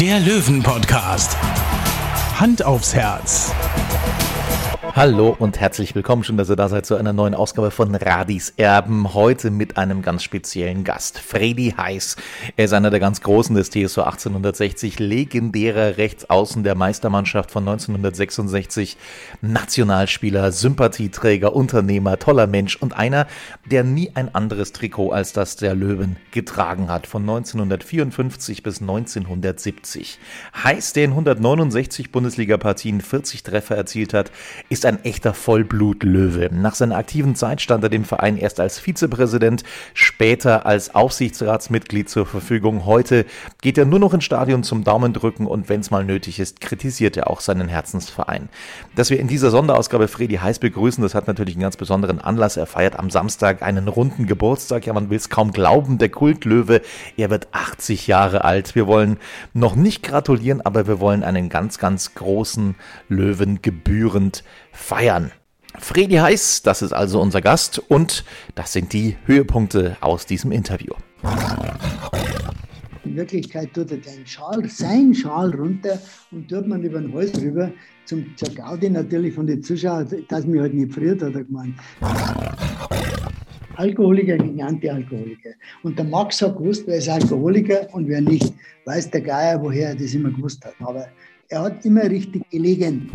der Löwen-Podcast. Hand aufs Herz. Hallo und herzlich willkommen. Schön, dass ihr da seid zu einer neuen Ausgabe von Radis Erben. Heute mit einem ganz speziellen Gast. Freddy Heiß. Er ist einer der ganz Großen des TSV 1860, legendärer Rechtsaußen der Meistermannschaft von 1966, Nationalspieler, Sympathieträger, Unternehmer, toller Mensch und einer, der nie ein anderes Trikot als das der Löwen getragen hat. Von 1954 bis 1970. Heiß, der in 169 Bundesliga-Partien 40 Treffer erzielt hat, ist ein echter Vollblutlöwe. Nach seiner aktiven Zeit stand er dem Verein erst als Vizepräsident, später als Aufsichtsratsmitglied zur Verfügung. Heute geht er nur noch ins Stadion zum Daumen drücken und wenn es mal nötig ist, kritisiert er auch seinen Herzensverein. Dass wir in dieser Sonderausgabe Freddy Heiß begrüßen, das hat natürlich einen ganz besonderen Anlass. Er feiert am Samstag einen runden Geburtstag. Ja, man will es kaum glauben. Der Kultlöwe, er wird 80 Jahre alt. Wir wollen noch nicht gratulieren, aber wir wollen einen ganz, ganz großen Löwen gebührend feiern. Fredi Heiß, das ist also unser Gast und das sind die Höhepunkte aus diesem Interview. In Wirklichkeit tut er den Schal, seinen Schal runter und tut man über den Hals rüber. Zum, zur Gaudi natürlich von den Zuschauern, dass mich halt nicht friert, hat er gemeint. Alkoholiker gegen Antialkoholiker. Und der Max hat gewusst, wer ist Alkoholiker und wer nicht. Weiß der Geier, woher er das immer gewusst hat. Aber er hat immer richtig gelegen.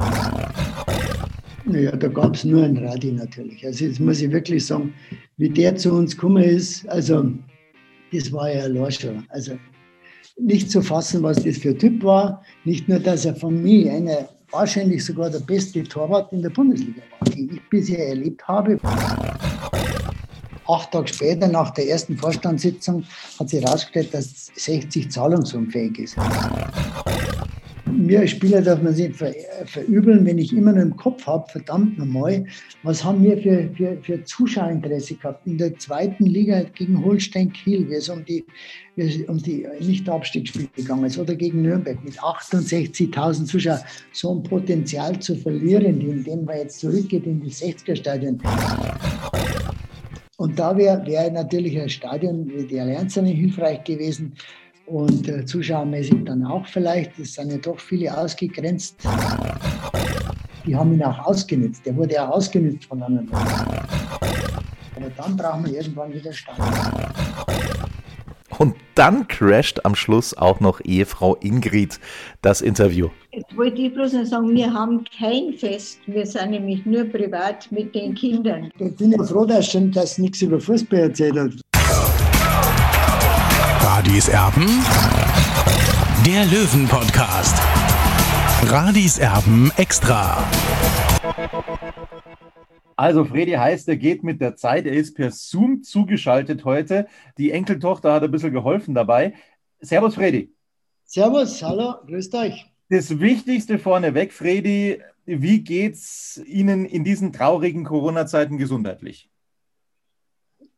Naja, da gab es nur ein Radi natürlich. Also jetzt muss ich wirklich sagen, wie der zu uns gekommen ist, also das war ja allein schon. Also nicht zu fassen, was das für ein Typ war. Nicht nur, dass er von mir einer wahrscheinlich sogar der beste Torwart in der Bundesliga war, den ich bisher erlebt habe. Acht Tage später, nach der ersten Vorstandssitzung, hat sich herausgestellt, dass 60 zahlungsunfähig ist. Mir als Spieler darf man sich ver, verübeln, wenn ich immer nur im Kopf habe, verdammt nochmal, was haben wir für, für, für Zuschauerinteresse gehabt? In der zweiten Liga gegen Holstein Kiel, wie es um die, um die Nicht-Abstiegsspiele gegangen ist, oder gegen Nürnberg mit 68.000 Zuschauern, so ein Potenzial zu verlieren, indem man jetzt zurückgeht in die 60er-Stadien. Und da wäre wär natürlich ein Stadion wie die Allianz hilfreich gewesen, und äh, zuschauermäßig dann auch vielleicht. Es sind ja doch viele ausgegrenzt. Die haben ihn auch ausgenutzt. Der wurde auch ausgenutzt von anderen Leuten. Aber dann brauchen wir irgendwann wieder Stand. Und dann crasht am Schluss auch noch Ehefrau Ingrid das Interview. Jetzt wollte ich bloß noch sagen, wir haben kein Fest. Wir sind nämlich nur privat mit den Kindern. Ich bin ja froh, dass schon das nichts über Fußball erzählt hat. Radis Erben, der Löwen-Podcast. Radis Erben extra. Also Fredi heißt, er geht mit der Zeit. Er ist per Zoom zugeschaltet heute. Die Enkeltochter hat ein bisschen geholfen dabei. Servus, Fredi. Servus, hallo, grüßt euch. Das Wichtigste vorneweg, Fredi, wie geht's Ihnen in diesen traurigen Corona-Zeiten gesundheitlich?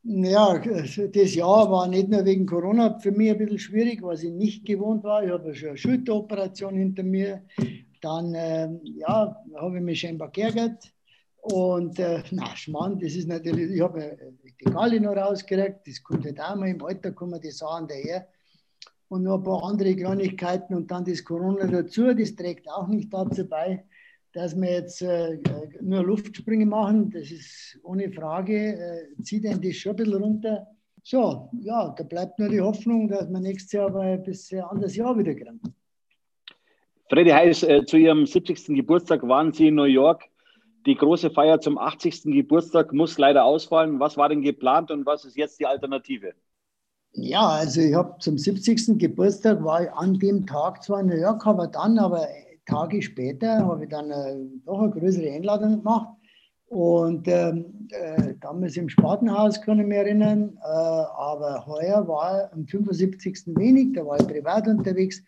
Ja, das Jahr war nicht nur wegen Corona für mich ein bisschen schwierig, was ich nicht gewohnt war. Ich habe schon eine Schulteroperation hinter mir. Dann ähm, ja, habe ich mich scheinbar geärgert. Und äh, na, Schmarrn, das ist natürlich, ich habe die Galle noch rausgekriegt, das kommt halt auch mal im Alter, kommen die Sachen daher. Und noch ein paar andere Kleinigkeiten und dann das Corona dazu, das trägt auch nicht dazu bei, dass wir jetzt äh, nur Luftsprünge machen, das ist ohne Frage, äh, zieht einen das schon ein bisschen runter. So, ja, da bleibt nur die Hoffnung, dass wir nächstes Jahr aber ein bisschen anderes Jahr wieder kriegen. Freddy Heiß, äh, zu Ihrem 70. Geburtstag waren Sie in New York. Die große Feier zum 80. Geburtstag muss leider ausfallen. Was war denn geplant und was ist jetzt die Alternative? Ja, also ich habe zum 70. Geburtstag war ich an dem Tag zwar in New York, aber dann aber Tage später habe ich dann äh, noch eine größere Einladung gemacht. Und ähm, äh, damals im Spatenhaus kann ich mich erinnern, äh, aber heuer war am 75. wenig, da war ich privat unterwegs.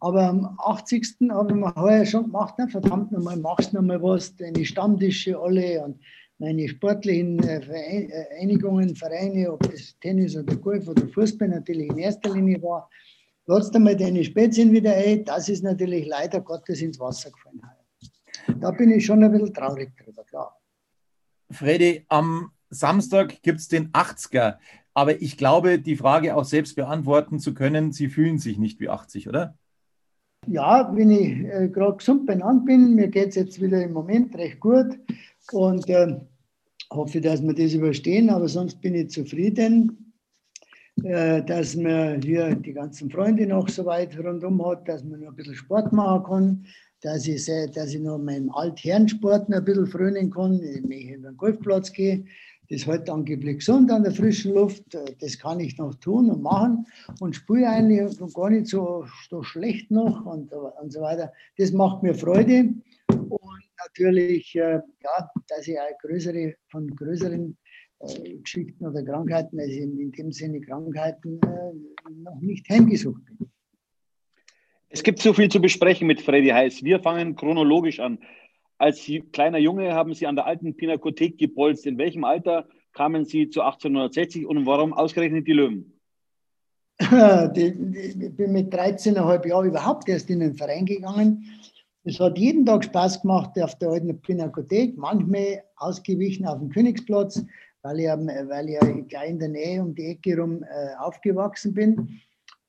Aber am 80. habe ich mir heuer schon gemacht, na, verdammt nochmal, machst nochmal was, deine Stammtische alle und meine sportlichen äh, Vereinigungen, Vereine, ob das Tennis oder Golf oder Fußball natürlich in erster Linie war. Ladst einmal deine Spätzchen wieder ein, das ist natürlich leider Gottes ins Wasser gefallen. Da bin ich schon ein bisschen traurig drüber, klar. Freddy, am Samstag gibt es den 80er. Aber ich glaube, die Frage auch selbst beantworten zu können, Sie fühlen sich nicht wie 80, oder? Ja, wenn ich äh, gerade gesund benannt bin, mir geht es jetzt wieder im Moment recht gut und äh, hoffe, dass wir das überstehen, aber sonst bin ich zufrieden, dass man hier die ganzen Freunde noch so weit rundum hat, dass man noch ein bisschen Sport machen kann, dass ich, dass ich noch meinem Altherrensport ein bisschen frönen kann, wenn ich in den Golfplatz gehe. Das hält angeblich gesund an der frischen Luft. Das kann ich noch tun und machen und spiele eigentlich gar nicht so, so schlecht noch und, und so weiter. Das macht mir Freude und natürlich, äh, ja, dass ich auch größere, von größeren äh, Geschichten oder Krankheiten, also in, in dem Sinne Krankheiten, äh, noch nicht heimgesucht bin. Es gibt so viel zu besprechen mit Freddy Heiß. Wir fangen chronologisch an. Als kleiner Junge haben Sie an der alten Pinakothek gebolzt. In welchem Alter kamen Sie zu 1860 und warum ausgerechnet die Löwen? Ich bin mit 13,5 Jahren überhaupt erst in den Verein gegangen. Es hat jeden Tag Spaß gemacht auf der alten Pinakothek, manchmal ausgewichen auf dem Königsplatz, weil ich, weil ich gleich in der Nähe um die Ecke rum äh, aufgewachsen bin.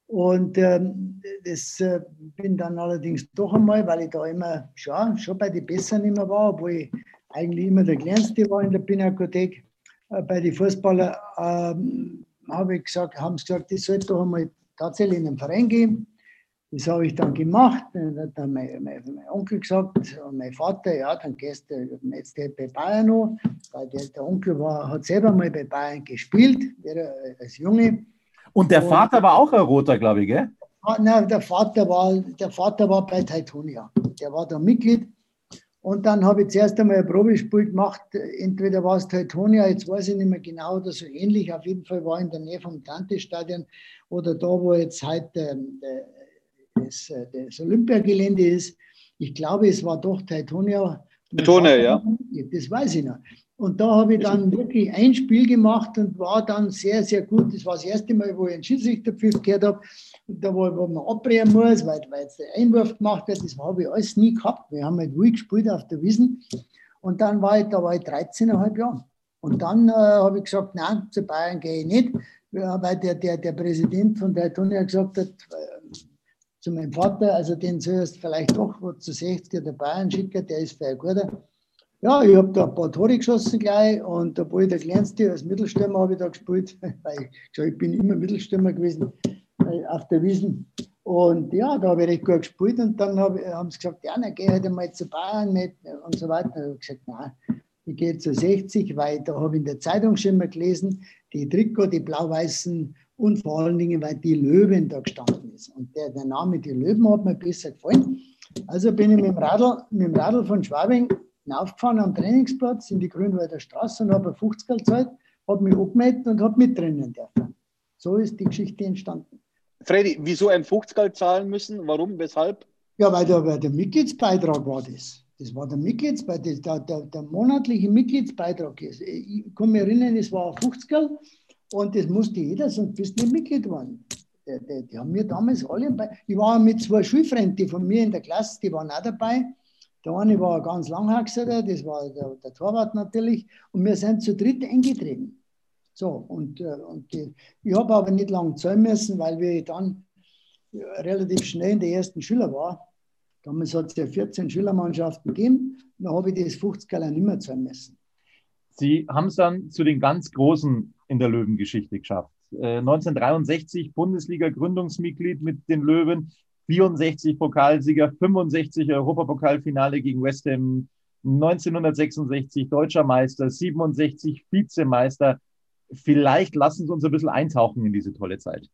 Und ähm, das äh, bin dann allerdings doch einmal, weil ich da immer schon, schon bei den Besseren immer war, obwohl ich eigentlich immer der Kleinste war in der Pinakothek. Äh, bei den Fußballern ähm, habe ich gesagt, haben sie gesagt, ich sollte doch einmal tatsächlich in den Verein gehen. Das habe ich dann gemacht. Dann hat mein, mein, mein, Onkel gesagt und mein Vater, ja, dann gehst du jetzt bei Bayern noch, weil der, der Onkel war, hat selber mal bei Bayern gespielt, als Junge. Und der Vater war auch ein Roter, glaube ich, gell? Nein, der Vater war, der Vater war bei Teutonia. Der war da Mitglied. Und dann habe ich zuerst einmal ein Probespiel gemacht. Entweder war es Teutonia, jetzt weiß ich nicht mehr genau, oder so ähnlich. Auf jeden Fall war in der Nähe vom Dante-Stadion oder da, wo jetzt heute ähm, das, äh, das Olympiagelände ist. Ich glaube, es war doch Teutonia. Teutonia, ja. Das weiß ich noch. Und da habe ich dann wirklich ein Spiel gemacht und war dann sehr, sehr gut. Das war das erste Mal, wo ich einen Schiedsrichterpfiff gehört habe. Und da, wo, wo man abbrechen muss, weil, weil jetzt der Einwurf gemacht wird, das habe ich alles nie gehabt. Wir haben halt ruhig gespielt auf der Wiesen. Und dann war ich, da war ich 13,5 Jahre. Und dann äh, habe ich gesagt, nein, zu Bayern gehe ich nicht, weil der, der, der Präsident von der Tonia gesagt hat, äh, zu meinem Vater, also den sollst vielleicht doch zu 60 der Bayern schicken, der ist für ein guter. Ja, ich habe da ein paar Tore geschossen gleich und obwohl ich der Kleinste als Mittelstürmer habe ich da gespielt, weil ich, ich bin immer Mittelstürmer gewesen äh, auf der Wiesen. Und ja, da habe ich recht gut gespielt und dann hab, haben sie gesagt, ja, dann geh halt einmal zu Bayern mit und so weiter. Da habe ich gesagt, nein, ich gehe zu 60, weil da habe ich in der Zeitung schon mal gelesen, die Trikot, die blau-weißen und vor allen Dingen, weil die Löwen da gestanden ist. Und der, der Name die Löwen hat mir besser gefallen. Also bin ich mit dem Radl, mit dem Radl von Schwabing hinaufgefahren am Trainingsplatz in die Grünwalder Straße und habe ein 50 gezahlt, habe mich angemeldet und habe mittrainieren dürfen. So ist die Geschichte entstanden. Freddy, wieso ein 50 zahlen müssen? Warum? Weshalb? Ja, weil der, weil der Mitgliedsbeitrag war das. Das war der Mitgliedsbeitrag, der, der, der, monatliche Mitgliedsbeitrag. Ich kann mich erinnern, es war 50 und das musste jeder, sonst bist du nicht Mitglied geworden. Die, die, die haben mir damals alle bei. Ich war mit zwei Schulfreunden, die von mir in der Klasse, die waren auch dabei. Der eine war ganz langhaxiger, das war der, der, Torwart natürlich. Und wir sind zu dritt eingetreten. So, und, äh, und die, ich habe aber nicht lange zahlen müssen, weil wir dann relativ schnell in der ersten Schüler war. Damals hat es ja 14 Schülermannschaften gegeben. Dann habe ich das 50 Gala nicht mehr zahlen müssen. Sie haben es dann zu den ganz Großen in der Löwengeschichte geschafft. 1963 äh, Bundesliga-Gründungsmitglied mit den Löwen, 64 Pokalsieger, 65 Europapokalfinale gegen West Ham, 1966 deutscher Meister, 67 Vizemeister. Vielleicht lassen Sie uns ein bisschen eintauchen in diese tolle Zeit.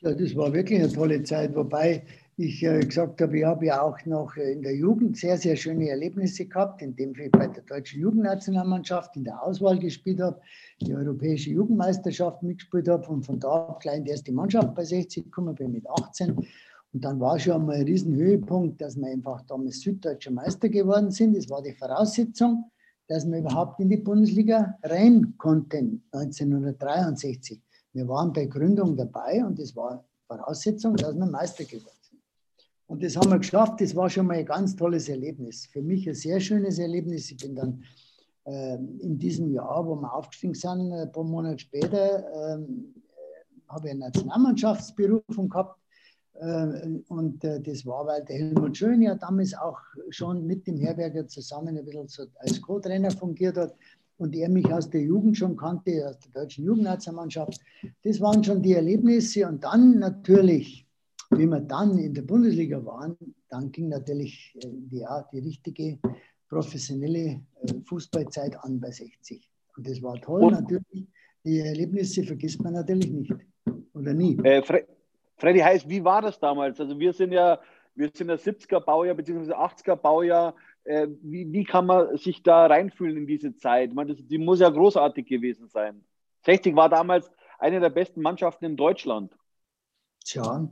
Ja, das war wirklich eine tolle Zeit, wobei ich äh, gesagt habe, ich habe ja auch noch in der Jugend sehr, sehr schöne Erlebnisse gehabt, indem ich bei der deutschen Jugendnationalmannschaft in der Auswahl gespielt habe, die europäische Jugendmeisterschaft mitgespielt habe und von da ab gleich in die erste Mannschaft bei 60 gekommen bin mit 18 Und dann war schon einmal ein Riesenhöhepunkt, dass wir einfach damals Süddeutscher Meister geworden sind. Das war die Voraussetzung, dass wir überhaupt in die Bundesliga rein konnten, 1963. Wir waren bei Gründung dabei und das war Voraussetzung, dass wir Meister geworden. Und das haben wir geschafft. Das war schon mal ein ganz tolles Erlebnis. Für mich ein sehr schönes Erlebnis. Ich bin dann äh, in diesem Jahr, wo wir aufgestiegen sind, ein paar Monate später, äh, habe ich eine Nationalmannschaftsberufung gehabt. Äh, und äh, das war, weil der Helmut Schön ja damals auch schon mit dem Herberger zusammen ein bisschen als Co-Trainer fungiert hat und er mich aus der Jugend schon kannte, aus der deutschen Jugendnationalmannschaft. Das waren schon die Erlebnisse. Und dann natürlich, wie wir dann in der Bundesliga waren, dann ging natürlich äh, die, die richtige professionelle äh, Fußballzeit an bei 60. Und das war toll und, natürlich. Die Erlebnisse vergisst man natürlich nicht. Oder nie. Äh, Fre Freddy heißt, wie war das damals? Also wir sind ja, wir sind ja 70er Baujahr bzw. 80er Baujahr äh, wie, wie kann man sich da reinfühlen in diese Zeit? Meine, das, die muss ja großartig gewesen sein. 60 war damals eine der besten Mannschaften in Deutschland. Tja,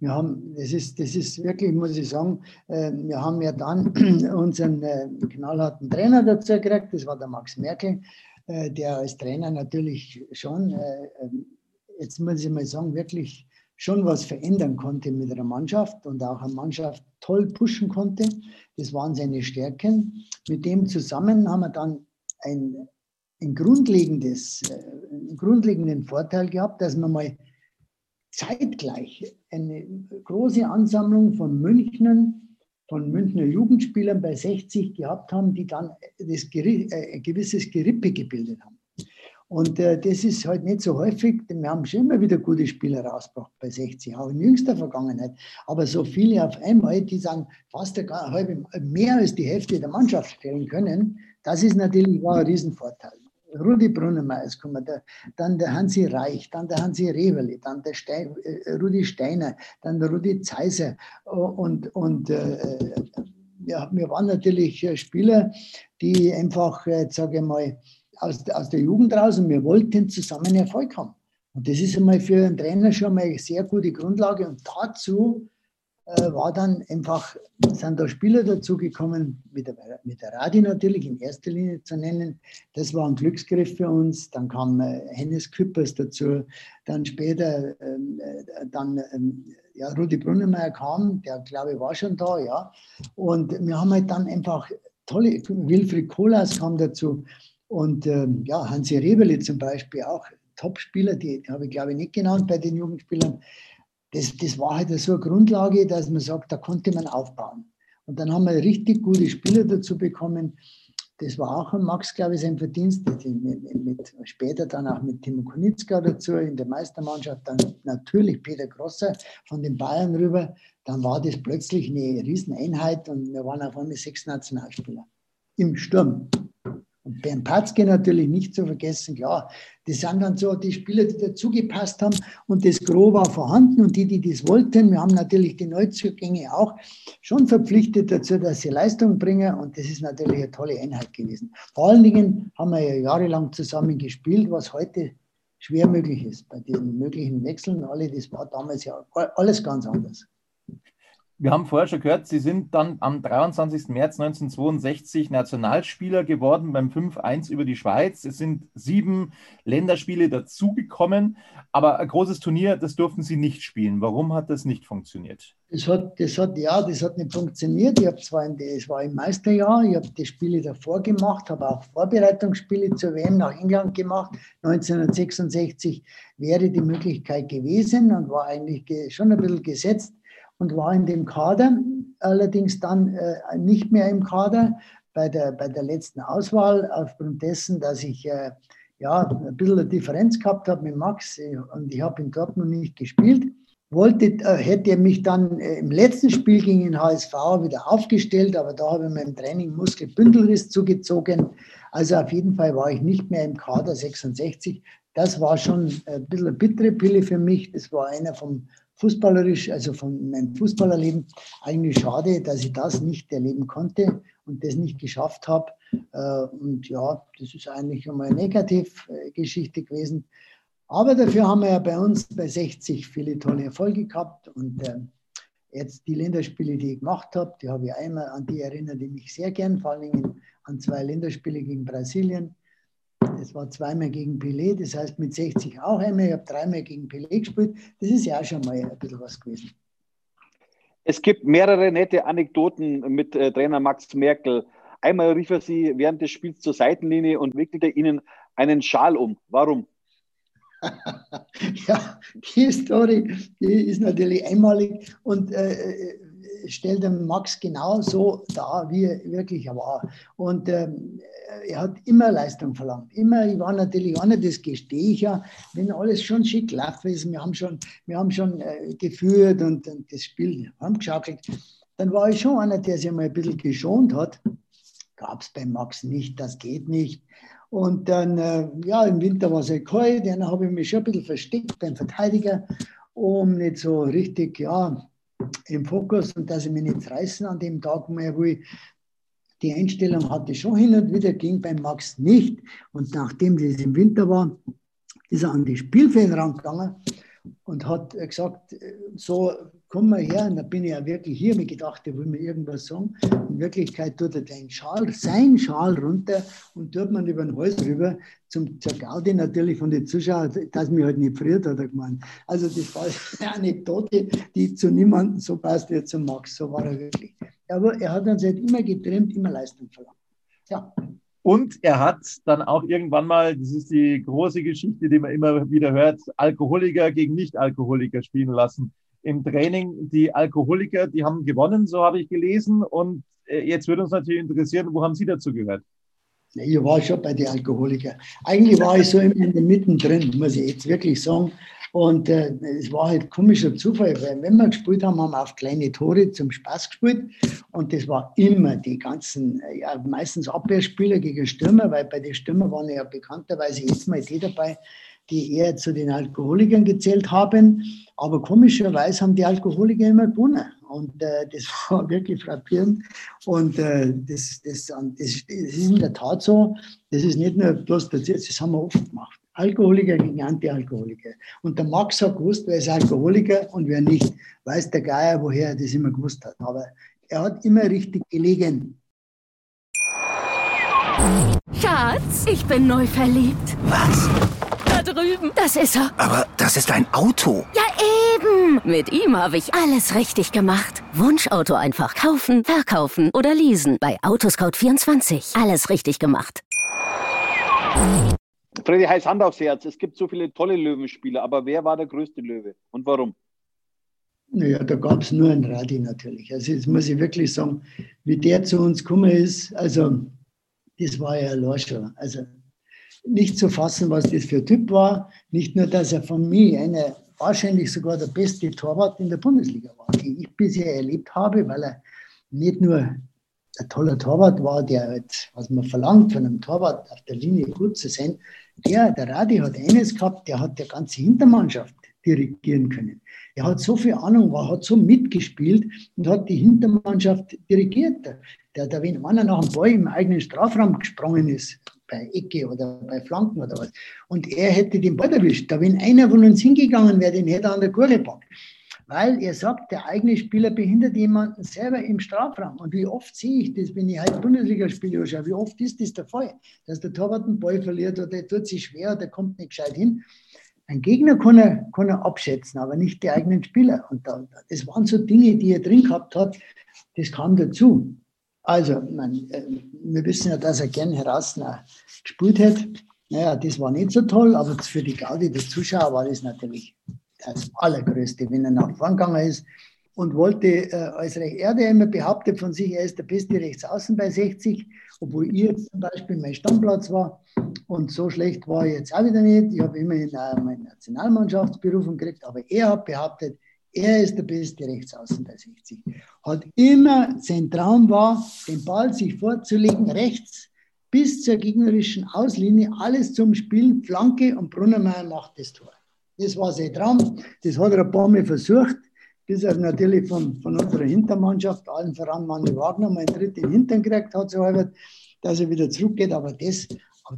wir haben, das ist, das ist wirklich, muss ich sagen, äh, wir haben ja dann unseren äh, knallharten Trainer dazu gekriegt, das war der Max Merkel, der als Trainer natürlich schon, jetzt muss ich mal sagen, wirklich schon was verändern konnte mit einer Mannschaft und auch eine Mannschaft toll pushen konnte. Das waren seine Stärken. Mit dem zusammen haben wir dann ein, ein grundlegendes, äh, einen grundlegenden Vorteil gehabt, dass wir mal zeitgleich eine große Ansammlung von Münchnern, von Münchner Jugendspielern bei 60 gehabt haben, die dann das, äh, ein gewisses Gerippe gebildet haben. Und äh, das ist halt nicht so häufig. Wir haben schon immer wieder gute Spieler rausgebracht bei 60, auch in jüngster Vergangenheit. Aber so viele auf einmal, die dann fast eine halbe, mehr als die Hälfte der Mannschaft stellen können, das ist natürlich war ein Riesenvorteil. Rudi Brunnemeyer ist gekommen, der, dann der Hansi Reich, dann der Hansi Reverli, dann der Stein, äh, Rudi Steiner, dann der Rudi Zeiser und, und äh, ja, wir waren natürlich Spieler, die einfach, äh, sage ich mal, aus, aus der Jugend raus und wir wollten zusammen Erfolg haben. Und das ist einmal für einen Trainer schon mal eine sehr gute Grundlage. Und dazu äh, war dann einfach, sind da Spieler dazugekommen, mit der, mit der Radi natürlich in erster Linie zu nennen. Das war ein Glücksgriff für uns. Dann kam äh, Hennes Küppers dazu. Dann später, ähm, äh, dann, ähm, ja, Rudi Brunnemeyer kam, der glaube ich war schon da, ja. Und wir haben halt dann einfach tolle, Wilfried Kohlhaas kam dazu. Und ähm, ja, Hansi Rebeli zum Beispiel auch, Top-Spieler, die habe ich glaube ich nicht genannt bei den Jugendspielern. Das, das war halt so eine Grundlage, dass man sagt, da konnte man aufbauen. Und dann haben wir richtig gute Spieler dazu bekommen. Das war auch ein Max, glaube ich, sein Verdienst. Mit, mit, später dann auch mit Timo Kunitzka dazu in der Meistermannschaft. Dann natürlich Peter Grosser von den Bayern rüber. Dann war das plötzlich eine Rieseneinheit und wir waren auf einmal sechs Nationalspieler im Sturm. Und Bernd Patzke natürlich nicht zu vergessen, klar, das sind dann so die Spieler, die dazugepasst haben. Und das Gros war vorhanden. Und die, die das wollten, wir haben natürlich die Neuzugänge auch schon verpflichtet dazu, dass sie Leistung bringen. Und das ist natürlich eine tolle Einheit gewesen. Vor allen Dingen haben wir ja jahrelang zusammen gespielt, was heute schwer möglich ist bei den möglichen Wechseln. Alle, das war damals ja alles ganz anders wir haben vorher schon gehört, Sie sind dann am 23. März 1962 Nationalspieler geworden beim 5-1 über die Schweiz. Es sind sieben Länderspiele dazugekommen, aber ein großes Turnier, das durften Sie nicht spielen. Warum hat das nicht funktioniert? Das hat, das hat, ja, das hat nicht funktioniert. Ich habe zwar in das war im Meisterjahr, ich habe die Spiele davor gemacht, habe auch Vorbereitungsspiele zur WM nach England gemacht. 1966 wäre die Möglichkeit gewesen und war eigentlich schon ein bisschen gesetzt und war in dem Kader, allerdings dann äh, nicht mehr im Kader bei der, bei der letzten Auswahl, aufgrund dessen, dass ich äh, ja, ein bisschen eine Differenz gehabt habe mit Max äh, und ich habe in Dortmund nicht gespielt. Wollte, äh, hätte er mich dann äh, im letzten Spiel gegen den HSV wieder aufgestellt, aber da habe ich meinem Training Muskelbündelriss zugezogen. Also auf jeden Fall war ich nicht mehr im Kader 66. Das war schon ein bisschen eine bittere Pille für mich. Das war einer vom fußballerisch, also von meinem Fußballerleben, eigentlich schade, dass ich das nicht erleben konnte und das nicht geschafft habe. Äh, und ja, das ist eigentlich schon mal eine Negativgeschichte gewesen. Aber dafür haben wir ja bei uns bei 60 viele tolle Erfolge gehabt und äh, Jetzt die Länderspiele, die ich gemacht habe, die habe ich einmal an die erinnert, die mich sehr gern, vor allem an zwei Länderspiele gegen Brasilien. Das war zweimal gegen Pelé, das heißt mit 60 auch einmal. Ich habe dreimal gegen Pelé gespielt. Das ist ja auch schon mal ein bisschen was gewesen. Es gibt mehrere nette Anekdoten mit äh, Trainer Max Merkel. Einmal rief er sie während des Spiels zur Seitenlinie und wickelte ihnen einen Schal um. Warum? ja, die Story, die ist natürlich einmalig und äh, äh stellt den Max genau so dar, wie er wirklich war. Und ähm, er hat immer Leistung verlangt. Immer, ich war natürlich einer, das gestehe ich ja, wenn alles schon schick läuft, wir haben schon, wir haben schon äh, geführt und, und, das Spiel haben geschaukelt, dann war ich schon einer, der sich mal ein bisschen geschont hat. Gab es beim Max nicht, das geht nicht. Und dann, äh, ja, im Winter war es halt kalt, dann habe ich mich schon ein bisschen versteckt beim Verteidiger, um nicht so richtig, ja, im Fokus und dass ich mich nicht reißen an dem Tag mehr, wo ich die Einstellung hatte schon hin und wieder, ging beim Max nicht. Und nachdem das im Winter war, ist er an die Spielfeld rangegangen und hat gesagt, so komm mal her. Und da bin ich ja wirklich hier, mir gedacht, er will mir irgendwas sagen. In Wirklichkeit tut er den Schal, sein Schal runter und tut man über den Hals rüber, zum, zur Gaudi natürlich von den Zuschauern, dass mich halt nicht friert, hat er gemeint. Also das war eine Anekdote, die zu niemandem so passt wie zu Max. So war er wirklich. Aber er hat uns halt immer getrennt, immer Leistung verlangt. Ja. Und er hat dann auch irgendwann mal, das ist die große Geschichte, die man immer wieder hört, Alkoholiker gegen Nicht-Alkoholiker spielen lassen. Im Training die Alkoholiker, die haben gewonnen, so habe ich gelesen. Und äh, jetzt würde uns natürlich interessieren, wo haben Sie dazu gehört? Ich war schon bei den Alkoholikern. Eigentlich war ich so in der Mitte drin, muss ich jetzt wirklich sagen. Und äh, es war halt komischer Zufall, weil wenn wir gespielt haben, haben wir auf kleine Tore zum Spaß gespielt. Und das war immer die ganzen, äh, ja, meistens Abwehrspieler gegen Stürmer, weil bei den Stürmern waren ja bekannterweise jetzt mal die dabei, die eher zu den Alkoholikern gezählt haben. Aber komischerweise haben die Alkoholiker immer gewonnen. Und äh, das war wirklich frappierend. Und äh, das, das, das, das, ist in der Tat so. Das ist nicht nur bloß passiert, das haben wir oft gemacht. Alkoholiker gegen Antialkoholiker. Und der Max hat gewusst, wer ist Alkoholiker und wer nicht. Weiß der Geier, woher er das immer gewusst hat. Aber er hat immer richtig gelegen. Schatz, ich bin neu verliebt. Was? Da drüben. Das ist er. Aber das ist ein Auto. Ja, eben. Mit ihm habe ich alles richtig gemacht. Wunschauto einfach kaufen, verkaufen oder leasen. Bei Autoscout24. Alles richtig gemacht. Freddy heißt Hand aufs Herz. Es gibt so viele tolle Löwenspieler, aber wer war der größte Löwe und warum? Naja, da gab es nur einen Radi natürlich. Also jetzt muss ich wirklich sagen, wie der zu uns gekommen ist, also das war ja ein schon. Also nicht zu fassen, was das für ein Typ war. Nicht nur, dass er von mir einer wahrscheinlich sogar der beste Torwart in der Bundesliga war, den ich bisher erlebt habe, weil er nicht nur ein toller Torwart war, der halt, was man verlangt von einem Torwart auf der Linie gut zu sein, der, der Radi hat eines gehabt, der hat der ganze Hintermannschaft dirigieren können. Er hat so viel Ahnung, war, hat so mitgespielt und hat die Hintermannschaft dirigiert. Der, der, wenn einer nach dem Ball im eigenen Strafraum gesprungen ist, bei Ecke oder bei Flanken oder was, und er hätte den Ball erwischt, da wenn einer von uns hingegangen wäre, den hätte er an der Gurte gepackt weil er sagt, der eigene Spieler behindert jemanden selber im Strafraum. Und wie oft sehe ich das, wenn ich halt Bundesligaspiele anschaue, wie oft ist das der Fall, dass der Torwart einen Ball verliert oder der tut sich schwer oder kommt nicht gescheit hin. Ein Gegner kann er, kann er abschätzen, aber nicht die eigenen Spieler. Und da, das waren so Dinge, die er drin gehabt hat, das kam dazu. Also, man, äh, wir wissen ja, dass er gern heraus gespielt hat. Naja, das war nicht so toll, aber für die Gaudi der Zuschauer war das natürlich das Allergrößte, wenn er nach vorn gegangen ist und wollte äh, als Erde immer behauptet von sich, er ist der beste Rechtsaußen bei 60, obwohl jetzt zum Beispiel mein Stammplatz war. Und so schlecht war ich jetzt auch wieder nicht. Ich habe immerhin äh, meine Nationalmannschaftsberufung gekriegt, aber er hat behauptet, er ist der beste Rechtsaußen bei 60. Hat immer, sein Traum war, den Ball sich vorzulegen, rechts bis zur gegnerischen Auslinie, alles zum Spielen, Flanke und Brunnermeier macht das Tor. Das war sein Traum. Das hat er ein paar Mal versucht, bis er natürlich von, von unserer Hintermannschaft, allen voran Manni Wagner, mal einen dritten Hintern gekriegt hat, so halb, dass er wieder zurückgeht. Aber das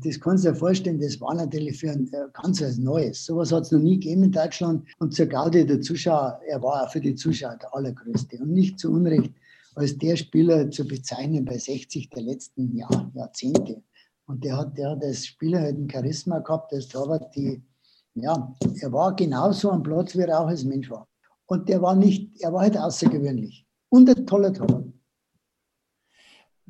Das kannst du dir vorstellen, das war natürlich für ein äh, ganz was Neues. Sowas hat es noch nie gegeben in Deutschland. Und zur Gaudi der Zuschauer, er war auch für die Zuschauer der allergrößte. Und nicht zu Unrecht als der Spieler zu bezeichnen bei 60 der letzten Jahr, Jahrzehnte. Und der hat, der hat als Spieler halt ein Charisma gehabt, als Torwart, die, ja, er war genauso am Platz, wie er auch als Mensch war. Und der war nicht, er war halt außergewöhnlich. Und ein toller Torwart.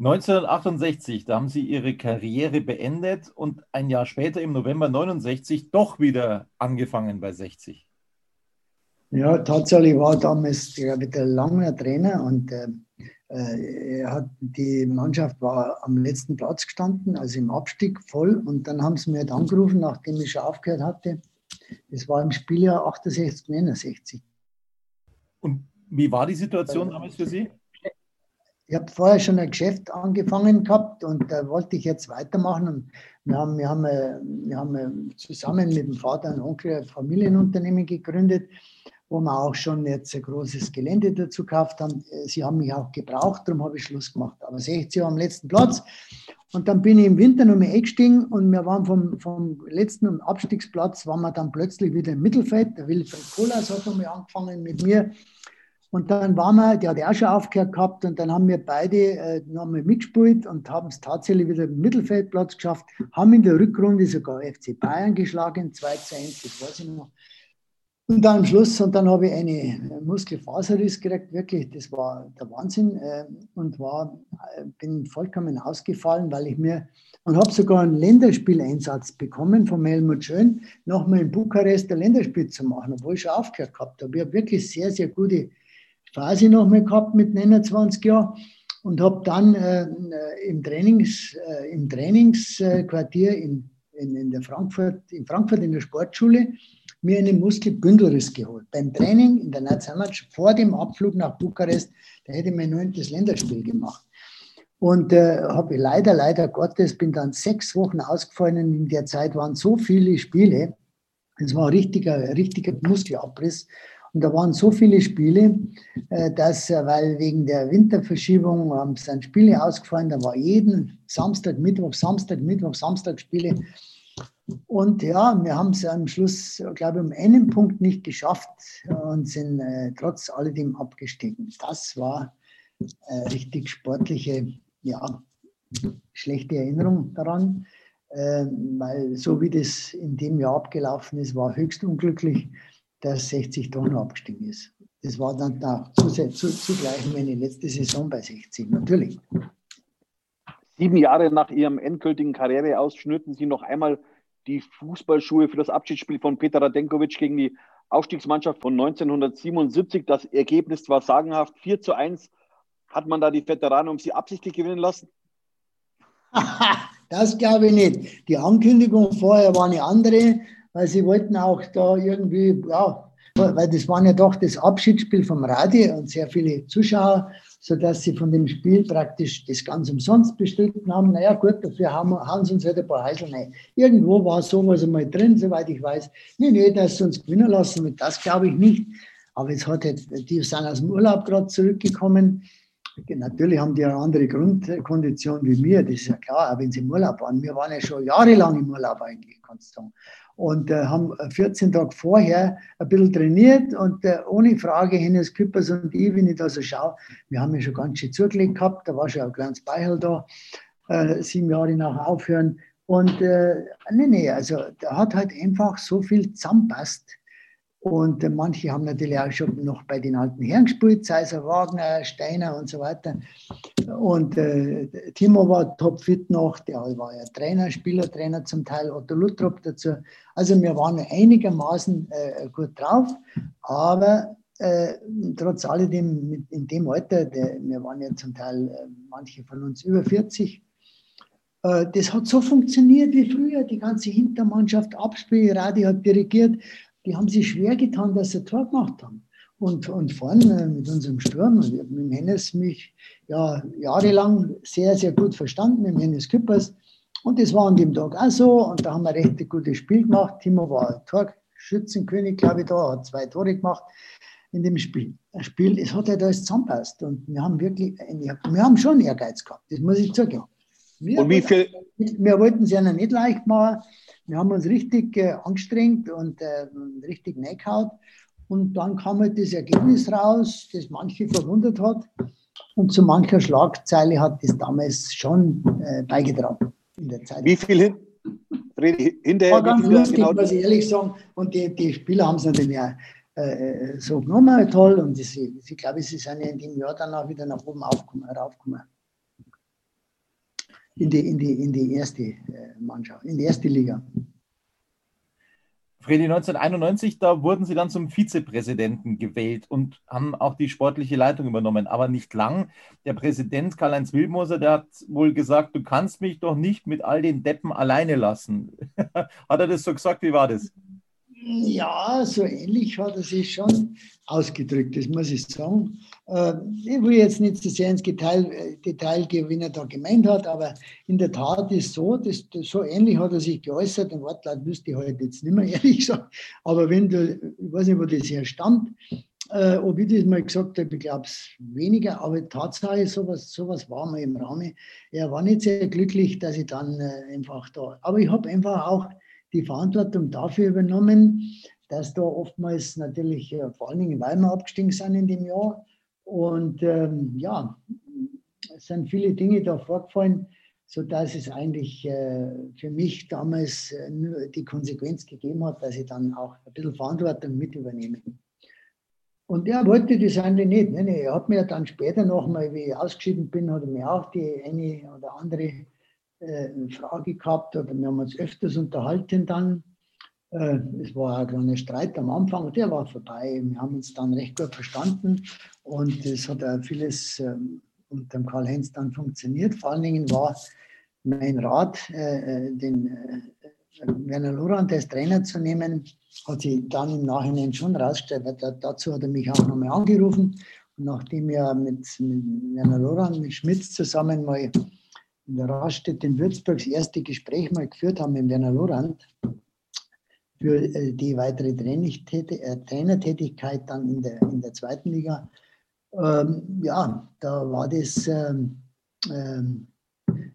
1968, da haben Sie Ihre Karriere beendet und ein Jahr später, im November 69, doch wieder angefangen bei 60. Ja, tatsächlich war damals der, der lange Trainer und äh, äh, hat, die Mannschaft war am letzten Platz gestanden, also im Abstieg voll. Und dann haben sie mir halt angerufen, nachdem ich schon aufgehört hatte. Das war im Spieljahr 68, 69. Und wie war die Situation damals für Sie? Ich habe vorher schon ein Geschäft angefangen gehabt und da wollte ich jetzt weitermachen. Und wir haben, wir haben, äh, wir haben äh, zusammen mit dem Vater und Onkel ein Familienunternehmen gegründet wo wir auch schon jetzt ein großes Gelände dazu gekauft haben. Sie haben mich auch gebraucht, darum habe ich Schluss gemacht. Aber 60 Jahre am letzten Platz. Und dann bin ich im Winter noch mal eingestiegen und wir waren vom, vom letzten Abstiegsplatz, waren wir dann plötzlich wieder im Mittelfeld. Der Wilfried Kohlhaas hat nochmal angefangen mit mir. Und dann waren wir, der hat ja auch schon aufgehört gehabt und dann haben wir beide äh, nochmal mitgespielt und haben es tatsächlich wieder im Mittelfeldplatz geschafft, haben in der Rückrunde sogar FC Bayern geschlagen, 2 zu 1, das weiß ich noch. Und dann am Schluss, und dann habe ich eine Muskelfaserriss gekriegt, wirklich, das war der Wahnsinn äh, und war, äh, bin vollkommen ausgefallen, weil ich mir, und habe sogar einen Länderspieleinsatz bekommen von Helmut Schön, nochmal in Bukarest ein Länderspiel zu machen, obwohl ich schon aufgehört gehabt habe. Ich habe wirklich sehr, sehr gute Phase nochmal gehabt mit 29 Jahren und habe dann äh, im, Trainings, äh, im Trainingsquartier in, in, in, der Frankfurt, in Frankfurt in der Sportschule mir einen Muskelbündelriss geholt. Beim Training in der Nationalmannschaft vor dem Abflug nach Bukarest, da hätte ich mein neuntes Länderspiel gemacht. Und äh, habe leider, leider Gottes, bin dann sechs Wochen ausgefallen. In der Zeit waren so viele Spiele. Es war ein richtiger, richtiger Muskelabriss. Und da waren so viele Spiele, äh, dass, äh, weil wegen der Winterverschiebung dann Spiele ausgefallen. Da war jeden Samstag, Mittwoch, Samstag, Mittwoch, Samstag Spiele. Und ja, wir haben es am Schluss, glaube ich, um einen Punkt nicht geschafft und sind äh, trotz alledem abgestiegen. Das war äh, richtig sportliche, ja, schlechte Erinnerung daran, äh, weil so wie das in dem Jahr abgelaufen ist, war höchst unglücklich, dass 60 Tonnen abgestiegen ist. Das war dann auch zugleich meine letzte Saison bei 60, natürlich. Sieben Jahre nach Ihrem endgültigen Karriereaus schnürten Sie noch einmal die Fußballschuhe für das Abschiedsspiel von Peter Radenkovic gegen die Aufstiegsmannschaft von 1977. Das Ergebnis war sagenhaft. 4 zu 1. Hat man da die Veteranen um sie absichtlich gewinnen lassen? das glaube ich nicht. Die Ankündigung vorher war eine andere, weil sie wollten auch da irgendwie, ja, weil das war ja doch das Abschiedsspiel vom Radio und sehr viele Zuschauer sodass sie von dem Spiel praktisch das ganz umsonst bestritten haben. Naja, gut, dafür haben, haben sie uns halt ein paar Heisel rein. Irgendwo war sowas einmal drin, soweit ich weiß. Nee, nee, dass sie uns gewinnen lassen, das glaube ich nicht. Aber es hat jetzt, die sind aus dem Urlaub gerade zurückgekommen. Natürlich haben die eine andere Grundkondition wie wir, das ist ja klar, auch wenn sie im Urlaub waren. Wir waren ja schon jahrelang im Urlaub eigentlich, kannst du sagen und äh, haben 14 Tage vorher ein bisschen trainiert und äh, ohne Frage Hennes Küppers und ich, wenn ich da so schaue, wir haben ja schon ganz schön zugelegt gehabt, da war schon ein kleines Beihel da, äh, sieben Jahre nach Aufhören. Und äh, nee, nee, also da hat halt einfach so viel zusammenpasst und manche haben natürlich auch schon noch bei den alten Herren gespielt, sei es Wagner, Steiner und so weiter. Und äh, Timo war topfit noch, der war ja Trainer, Spielertrainer zum Teil, Otto Luttrop dazu. Also wir waren einigermaßen äh, gut drauf, aber äh, trotz alledem in dem Alter, der, wir waren ja zum Teil äh, manche von uns über 40, äh, das hat so funktioniert wie früher, die ganze Hintermannschaft, Abspiel, Radio hat dirigiert die haben sich schwer getan, dass sie ein Tor gemacht haben. Und, und vorne mit unserem Sturm, mit Hennes mich ja jahrelang sehr, sehr gut verstanden, mit Hennes Küppers. Und das war an dem Tag auch so. Und da haben wir recht ein gutes Spiel gemacht. Timo war Torschützenkönig, glaube ich, da, hat zwei Tore gemacht in dem Spiel. Das Spiel, es hat halt alles zusammenpasst. Und wir haben wirklich, wir haben schon Ehrgeiz gehabt, das muss ich zugeben. Wir, Und wie viel, wir wollten es ja noch nicht leicht machen. Wir haben uns richtig äh, angestrengt und äh, richtig reingehauen. Und dann kam halt das Ergebnis raus, das manche verwundert hat. Und zu mancher Schlagzeile hat das damals schon äh, beigetragen in der Zeit. wie viel hin, hinterher, war ganz lustig, genau, muss ich ehrlich sagen. Und die, die Spieler haben es natürlich auch äh, so genommen, toll. Und ich glaube, sie sind ja in dem Jahr dann auch wieder nach oben aufgekommen, raufgekommen. In die, in, die, in die erste äh, Mannschaft, in die erste Liga. Freddy, 1991, da wurden Sie dann zum Vizepräsidenten gewählt und haben auch die sportliche Leitung übernommen, aber nicht lang. Der Präsident Karl-Heinz Wildmoser, der hat wohl gesagt, du kannst mich doch nicht mit all den Deppen alleine lassen. hat er das so gesagt? Wie war das? Ja, so ähnlich hat er sich schon ausgedrückt, das muss ich sagen. Äh, Ich will jetzt nicht so sehr ins Detail, äh, Detail gehen, wie er da gemeint hat, aber in der Tat ist so, das, das, so ähnlich hat er sich geäußert. Den Wortlaut wüsste ich heute jetzt nicht mehr, ehrlich gesagt. Aber wenn du, ich weiß nicht, wo das her stammt, äh, ob ich das mal gesagt habe, ich glaube es weniger, aber Tatsache sowas, sowas war mal im Rahmen. Er war nicht sehr glücklich, dass ich dann einfach da, aber ich habe einfach auch die Verantwortung dafür übernommen, dass da oftmals natürlich, äh, vor allen Dingen, weil wir abgestiegen sind in dem Jahr. Und ähm, ja, es sind viele Dinge da vorgefallen, sodass es eigentlich äh, für mich damals äh, die Konsequenz gegeben hat, dass ich dann auch ein bisschen Verantwortung mit übernehme. Und er wollte das eigentlich nicht. Ne? Er hat mir dann später nochmal, wie ich ausgeschieden bin, hat er mir auch die eine oder andere äh, Frage gehabt oder wir haben uns öfters unterhalten dann. Äh, es war ein kleiner Streit am Anfang der war vorbei. Wir haben uns dann recht gut verstanden und es hat auch vieles ähm, unter dem Karl-Heinz dann funktioniert. Vor allen Dingen war mein Rat, äh, den Werner Lorand als Trainer zu nehmen, hat sich dann im Nachhinein schon rausgestellt, weil da, dazu hat er mich auch nochmal angerufen. Und nachdem wir mit, mit Werner Lorand, mit Schmitz zusammen mal in der Raststätte in Würzburg das erste Gespräch mal geführt haben mit Werner Lorand für äh, die weitere äh, Trainertätigkeit dann in der, in der zweiten Liga. Ähm, ja, da war das ähm, ähm,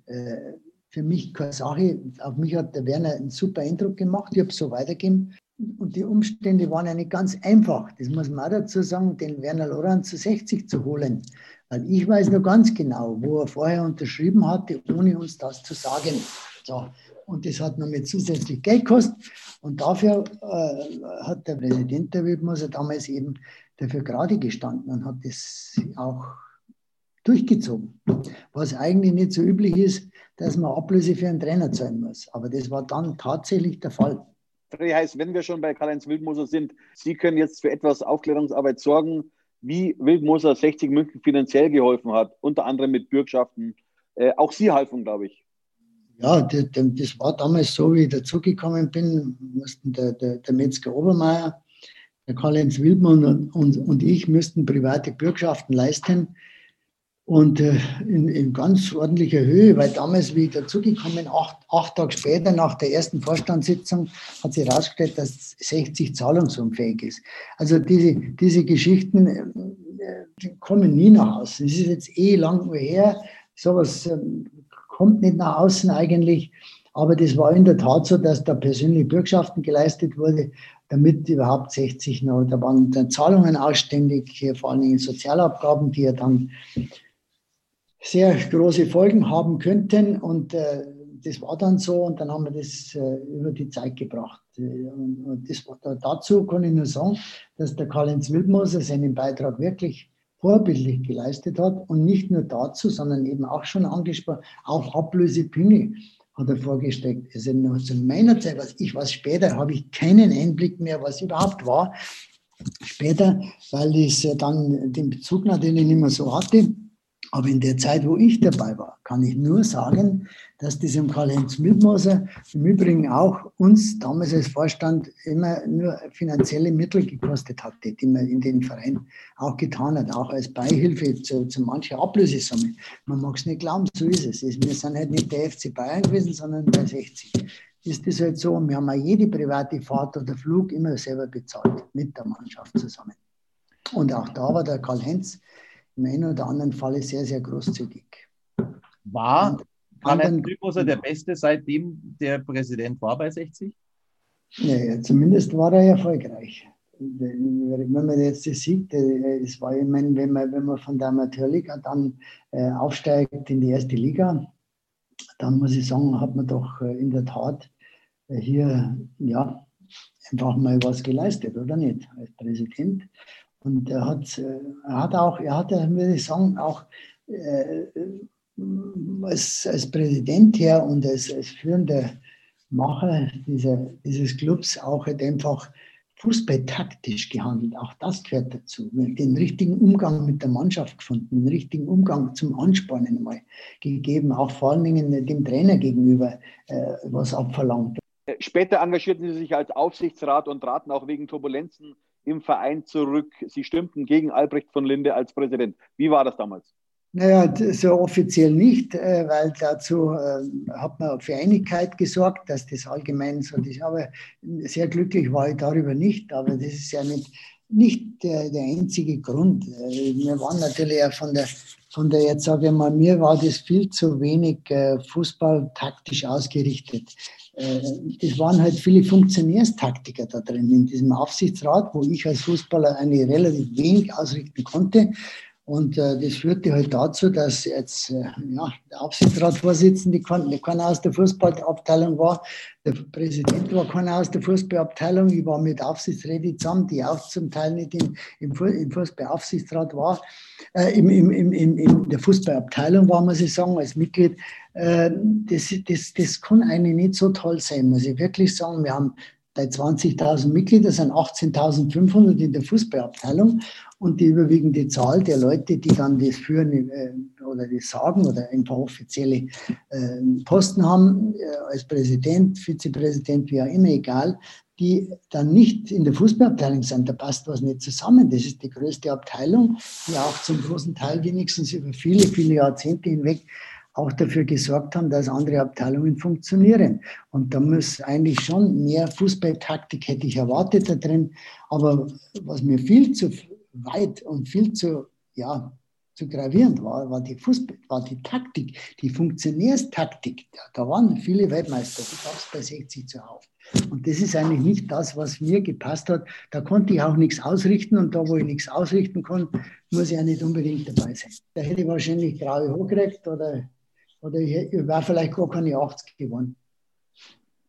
äh, für mich keine Sache. Auf mich hat der Werner einen super Eindruck gemacht. Ich habe es so weitergegeben. Und die Umstände waren ja nicht ganz einfach. Das muss man auch dazu sagen, den Werner Lorand zu 60 zu holen. Weil ich weiß noch ganz genau, wo er vorher unterschrieben hatte, ohne uns das zu sagen. So. Und das hat noch mit zusätzlich Geld gekostet. Und dafür äh, hat der Präsident der Wildmoser damals eben dafür gerade gestanden und hat das auch durchgezogen. Was eigentlich nicht so üblich ist, dass man Ablöse für einen Trainer zahlen muss. Aber das war dann tatsächlich der Fall. Freddy heißt, wenn wir schon bei Karl-Heinz Wildmoser sind, Sie können jetzt für etwas Aufklärungsarbeit sorgen, wie Wildmoser 60 München finanziell geholfen hat, unter anderem mit Bürgschaften. Äh, auch Sie halfen, glaube ich. Ja, das, das war damals so, wie ich dazugekommen bin, mussten der, der, der Metzger Obermeier, der Karl-Heinz Wildmann und, und, und ich müssten private Bürgschaften leisten. Und äh, in, in ganz ordentlicher Höhe, weil damals, wie ich dazugekommen, acht, acht Tage später nach der ersten Vorstandssitzung, hat sich herausgestellt, dass 60 zahlungsunfähig ist. Also diese, diese Geschichten äh, die kommen nie nach außen. Es ist jetzt eh lang her. Sowas äh, kommt nicht nach außen eigentlich. Aber das war in der Tat so, dass da persönliche Bürgschaften geleistet wurde, damit überhaupt 60 noch, da waren dann Zahlungen ausständig, vor allen Dingen Sozialabgaben, die ja dann sehr große Folgen haben könnten. Und äh, das war dann so und dann haben wir das äh, über die Zeit gebracht. Äh, Und, und das, dazu kann ich nur sagen, dass der Karl-Heinz Wildmoser seinen Beitrag wirklich vorbildlich geleistet hat und nicht nur dazu, sondern eben auch schon angesprochen, auch Ablösepinge hat er vorgesteckt. Also zu meiner Zeit, was ich was später, habe ich keinen Einblick mehr, was überhaupt war. Später, weil ja dann den Bezug natürlich nicht mehr so hatte. Aber in der Zeit, wo ich dabei war, kann ich nur sagen, dass das im Karl-Heinz Wildmoser im Übrigen auch uns damals als Vorstand immer nur finanzielle Mittel gekostet hatte, die man in den Verein auch getan hat, auch als Beihilfe zu, zu mancher Ablösesumme. Man mag es nicht glauben, so ist es. Wir sind halt nicht der FC Bayern gewesen, sondern bei 60. Ist das halt so. Wir haben auch jede private Fahrt oder Flug immer selber bezahlt, mit der Mannschaft zusammen. Und auch da war der Karl-Heinz im einen oder anderen Falle sehr, sehr großzügig. War, Grillmoser der Beste, seitdem der Präsident war bei 60? Ja, zumindest war er erfolgreich. Wenn man jetzt das sieht, äh, es war, ich meine, wenn man, wenn man von der Amateurliga dann äh, aufsteigt in die erste Liga, dann muss ich sagen, hat man doch äh, in der Tat äh, hier ja einfach mal was geleistet, oder nicht, als Präsident. Und er hat, äh, er hat auch, er hat, würde ich sagen, auch äh, als, als Präsident her und als, als führender Macher dieser, dieses Clubs auch halt einfach fußballtaktisch gehandelt. Auch das gehört dazu. Den richtigen Umgang mit der Mannschaft gefunden, den richtigen Umgang zum Anspornen mal gegeben, auch vor allen Dingen dem Trainer gegenüber äh, was abverlangt. Später engagierten Sie sich als Aufsichtsrat und traten auch wegen Turbulenzen im Verein zurück. Sie stimmten gegen Albrecht von Linde als Präsident. Wie war das damals? Naja, so offiziell nicht, äh, weil dazu äh, hat man für Einigkeit gesorgt, dass das allgemein so ist. Aber sehr glücklich war ich darüber nicht. Aber das ist ja nicht, nicht der, der einzige Grund. Äh, Wir waren natürlich ja von der, von der, jetzt sage ich mal, mir war das viel zu wenig äh, fußballtaktisch ausgerichtet. Äh, Es waren halt viele Funktionärstaktiker da drin in diesem Aufsichtsrat, wo ich als Fußballer eine relativ wenig ausrichten konnte. Und äh, das führte halt dazu, dass jetzt äh, ja, der Aufsichtsratsvorsitzende kein- keiner aus der Fußballabteilung war, der Präsident war keiner aus der Fußballabteilung. Ich war mit Aufsichtsräten zusammen, die auch zum Teil nicht im, im, im Fußballaufsichtsrat war. Äh, im, im, im, im, in der Fußballabteilung war, muss ich sagen, als Mitglied. Äh, das, das, das kann eigentlich nicht so toll sein, muss ich wirklich sagen. Wir haben bei 20.000 Mitgliedern sind 18.500 in der Fußballabteilung und die überwiegende Zahl der Leute, die dann das führen äh, oder das sagen oder einfach offizielle äh, Posten haben, äh, als Präsident, Vizepräsident, wie auch immer, egal, die dann nicht in der Fußballabteilung sind, da passt was nicht zusammen. Das ist die größte Abteilung, die auch zum großen Teil wenigstens über viele, viele Jahrzehnte hinweg auch dafür gesorgt haben, dass andere Abteilungen funktionieren. Und da muss eigentlich schon mehr Fußballtaktik hätte ich erwartet da drin. Aber was mir viel zu weit und viel zu, ja, zu gravierend war, war die Fußball, war die Taktik, die Funktionärstaktik. Da, da waren viele Weltmeister. Ich gab es bei 60 zuhauf. Und das ist eigentlich nicht das, was mir gepasst hat. Da konnte ich auch nichts ausrichten und da, wo ich nichts ausrichten kann, muss ich ja nicht unbedingt dabei sein. Da hätte ich wahrscheinlich graue Haare gekriegt oder, oder ich, ich wäre vielleicht gar keine 80 gewonnen.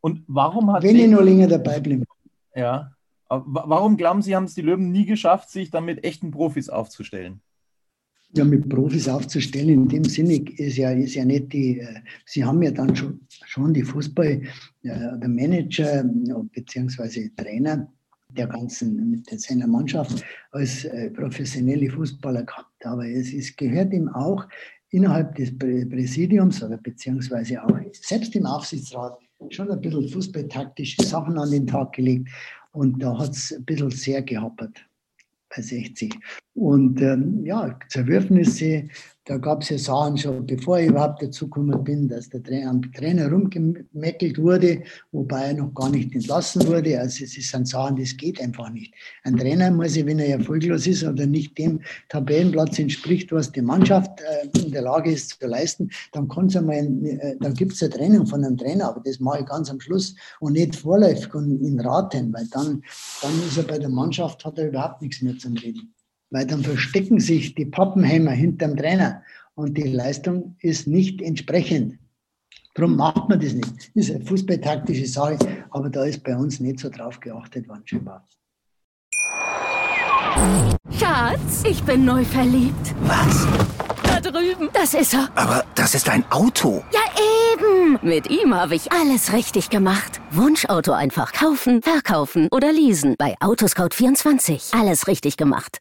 Und warum hat Wenn ich noch länger dabei bleibe. ja, warum glauben Sie, haben es die Löwen nie geschafft, sich dann mit echten Profis aufzustellen? Ja, mit Profis aufzustellen, in dem Sinne ist ja, ist ja nicht die, äh, sie haben ja dann schon, schon die Fußball, äh, der Manager äh, beziehungsweise Trainer der ganzen, mit seiner Mannschaft als äh, professionelle Fußballer gehabt. Aber es ist, gehört ihm auch innerhalb des Prä- Präsidiums oder beziehungsweise auch selbst im Aufsichtsrat schon ein bisschen fußballtaktische Sachen an den Tag gelegt. Und da hat es ein bisschen sehr gehappert bei 60. Und ähm, ja, Zerwürfnisse, da gab es ja Sachen schon, bevor ich überhaupt dazugekommen bin, dass der Trainer, am Trainer rumgemeckelt wurde, wobei er noch gar nicht entlassen wurde. Also es sind Sachen, das geht einfach nicht. Ein Trainer muss ja, wenn er erfolglos ist oder nicht dem Tabellenplatz entspricht, was die Mannschaft äh, in der Lage ist zu leisten, dann äh, dann gibt es eine Trennung von einem Trainer, aber das mache ich ganz am Schluss und nicht vorläufig und ihn raten, weil dann, dann ist er bei der Mannschaft, hat er überhaupt nichts mehr zum Reden weil dann verstecken sich die Pappenheimer hinterm Trainer und die Leistung ist nicht entsprechend. Darum macht man das nicht. Das ist eine fußballtaktische Sache, aber da ist bei uns nicht so drauf geachtet worden, scheinbar. Schatz, ich bin neu verliebt. Was? Da drüben. Das ist er. Aber das ist ein Auto. Ja, eben. Mit ihm habe ich alles richtig gemacht. Wunschauto einfach kaufen, verkaufen oder leasen. Bei Autoscout24. Alles richtig gemacht.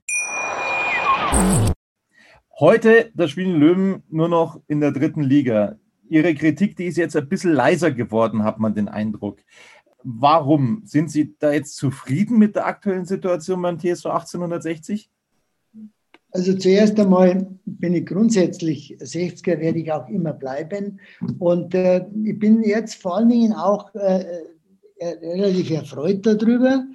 Heute, da spielen die Löwen nur noch in der dritten Liga. Ihre Kritik, die ist jetzt ein bisschen leiser geworden, hat man den Eindruck. Warum? Sind Sie da jetzt zufrieden mit der aktuellen Situation beim TSV 1860? Also zuerst einmal bin ich grundsätzlich 60er, werde ich auch immer bleiben. Und äh, ich bin jetzt vor allen Dingen auch äh, äh, relativ erfreut darüber.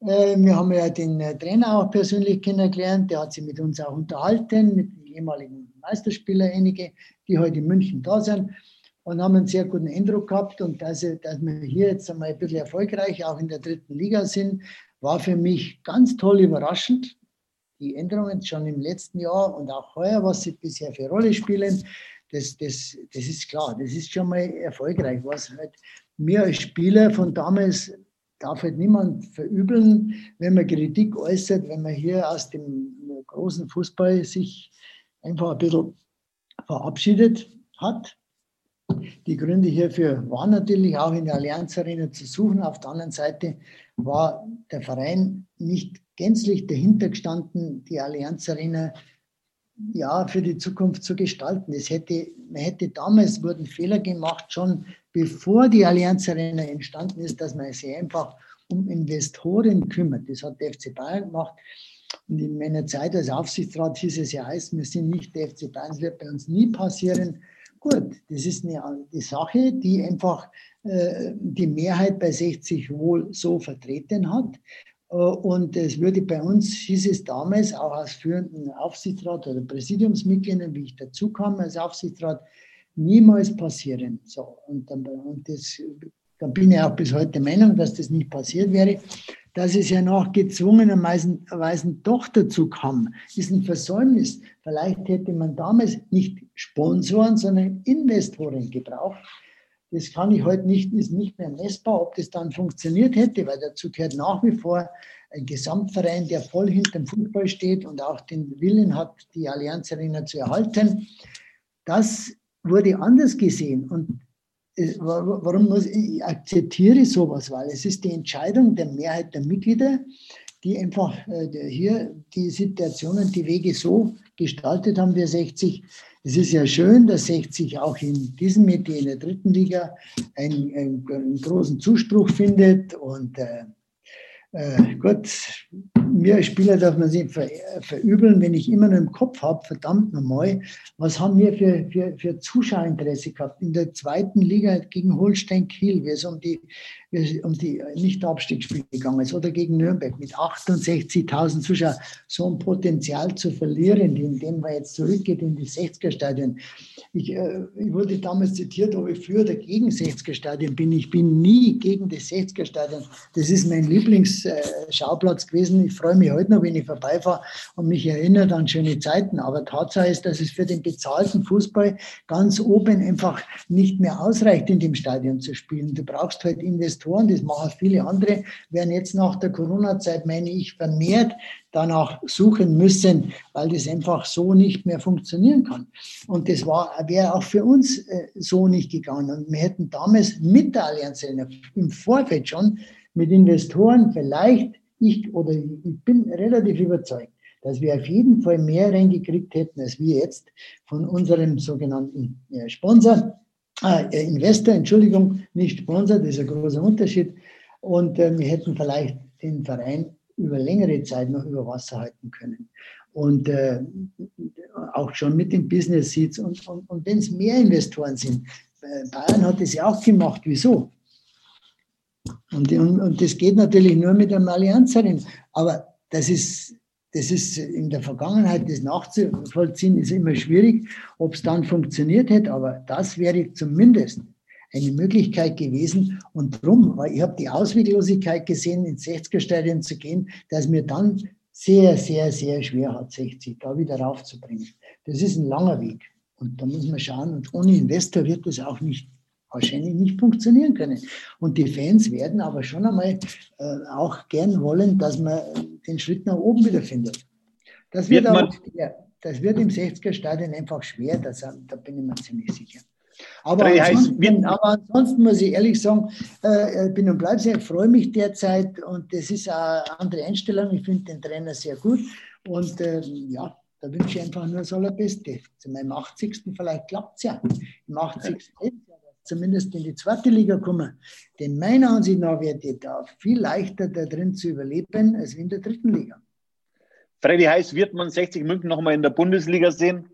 Äh, wir haben ja den äh, Trainer auch persönlich kennengelernt, der hat sich mit uns auch unterhalten, mit den ehemaligen Meisterspielern, einige, die heute in München da sind. und haben einen sehr guten Eindruck gehabt. Und dass, dass wir hier jetzt einmal ein bisschen erfolgreich auch in der dritten Liga sind, war für mich ganz toll überraschend. Die Änderungen schon im letzten Jahr und auch heuer, was sie bisher für Rolle spielen, das, das, das ist klar, das ist schon mal erfolgreich. Was halt mir als Spieler von damals darf halt niemand verübeln, wenn man Kritik äußert, wenn man hier aus dem großen Fußball sich einfach ein bisschen verabschiedet hat. Die Gründe hierfür waren natürlich auch in der Allianz Arena zu suchen. Auf der anderen Seite war der Verein nicht gänzlich dahinter gestanden, die Allianz Arena ja, für die Zukunft zu gestalten. Es hätte, man hätte damals wurden Fehler gemacht, schon bevor die Allianz Arena entstanden ist, dass man sich einfach um Investoren kümmert. Das hat der FC Bayern gemacht. Und in meiner Zeit als Aufsichtsrat hieß es ja heißt, wir sind nicht der FC Bayern, das wird bei uns nie passieren. Gut, das ist eine Sache, die einfach äh, die Mehrheit bei 60 wohl so vertreten hat. Äh, und es würde bei uns, hieß es damals, auch als führenden Aufsichtsrat oder Präsidiumsmitgliedern, wie ich dazu kam als Aufsichtsrat, niemals passieren. So, und, dann, und das, dann bin ich auch bis heute der Meinung, dass das nicht passiert wäre. Dass es ja noch gezwungenerweise doch dazu kam, ist ein Versäumnis. Vielleicht hätte man damals nicht Sponsoren, sondern Investoren gebraucht. Das kann ich heute nicht, ist nicht mehr messbar, ob das dann funktioniert hätte, weil dazu gehört nach wie vor ein Gesamtverein, der voll hinter dem Fußball steht und auch den Willen hat, die Allianz Arena zu erhalten. Das wurde anders gesehen. Und warum muss ich, akzeptiere sowas? Weil es ist die Entscheidung der Mehrheit der Mitglieder, die einfach äh, hier die Situationen, die Wege so gestaltet haben, wir 60. Es ist ja schön, dass 60 auch in diesem Metier in der dritten Liga einen, einen, einen großen Zuspruch findet und äh, äh, Gott, mir Spieler darf man sich ver, verübeln, wenn ich immer nur im Kopf habe, verdammt nochmal, was haben wir für, für, für Zuschauerinteresse gehabt? In der zweiten Liga gegen Holstein Kiel, wie es um die, um die Nicht-Abstiegsspiele gegangen ist, oder gegen Nürnberg mit 68.000 Zuschauern, so ein Potenzial zu verlieren, indem man jetzt zurückgeht in die 60er-Stadien. Ich, äh, ich, wurde damals zitiert, ob ich für oder gegen 60er-Stadien bin. Ich bin nie gegen das 60er-Stadion. Das ist mein Lieblingsschauplatz gewesen. Ich freue mich heute noch, wenn ich vorbeifahre und mich erinnere an schöne Zeiten. Aber Tatsache ist, dass es für den bezahlten Fußball ganz oben einfach nicht mehr ausreicht, in dem Stadion zu spielen. Du brauchst halt Investoren, das machen viele andere, werden jetzt nach der Corona-Zeit, meine ich, vermehrt danach suchen müssen, weil das einfach so nicht mehr funktionieren kann. Und das wäre auch für uns äh, so nicht gegangen. Und wir hätten damals mit der Allianz im Vorfeld schon mit Investoren vielleicht, ich oder ich bin relativ überzeugt, dass wir auf jeden Fall mehr reingekriegt hätten, als wir jetzt von unserem sogenannten äh, Sponsor, äh, Investor, Entschuldigung, nicht Sponsor, das ist ein großer Unterschied. Und äh, wir hätten vielleicht den Verein über längere Zeit noch über Wasser halten können. Und äh, auch schon mit den Business Seats. Und, und, und wenn es mehr Investoren sind, äh, Bayern hat es ja auch gemacht. Wieso? Und, und, und das geht natürlich nur mit einem Allianzerin. Aber das ist, das ist in der Vergangenheit, das nachzuvollziehen, ist immer schwierig, ob es dann funktioniert hätte. Aber das wäre zumindest eine Möglichkeit gewesen. Und drum, weil ich habe die Ausweglosigkeit gesehen, ins 60er-Stadion zu gehen, dass mir dann sehr, sehr, sehr schwer hat, 60 da wieder raufzubringen. Das ist ein langer Weg. Und da muss man schauen. Und ohne Investor wird das auch nicht wahrscheinlich nicht funktionieren können. Und die Fans werden aber schon einmal äh, auch gern wollen, dass man den Schritt nach oben wieder findet. Das wird, wird aber, ja, das wird im 60er Stadion einfach schwer, das, da bin ich mir ziemlich sicher. Aber ansonsten, aber ansonsten, muss ich ehrlich sagen, äh, bin und bleibe sehr, freue mich derzeit und das ist eine andere Einstellung. Ich finde den Trainer sehr gut und äh, ja, da wünsche ich einfach nur das Allerbeste. Zu meinem 80. vielleicht klappt es ja. Im 80. Ja. Zumindest in die zweite Liga kommen. Denn meiner Ansicht nach wird ich da viel leichter da drin zu überleben als in der dritten Liga. Freddy Heiß, wird man 60 München nochmal in der Bundesliga sehen?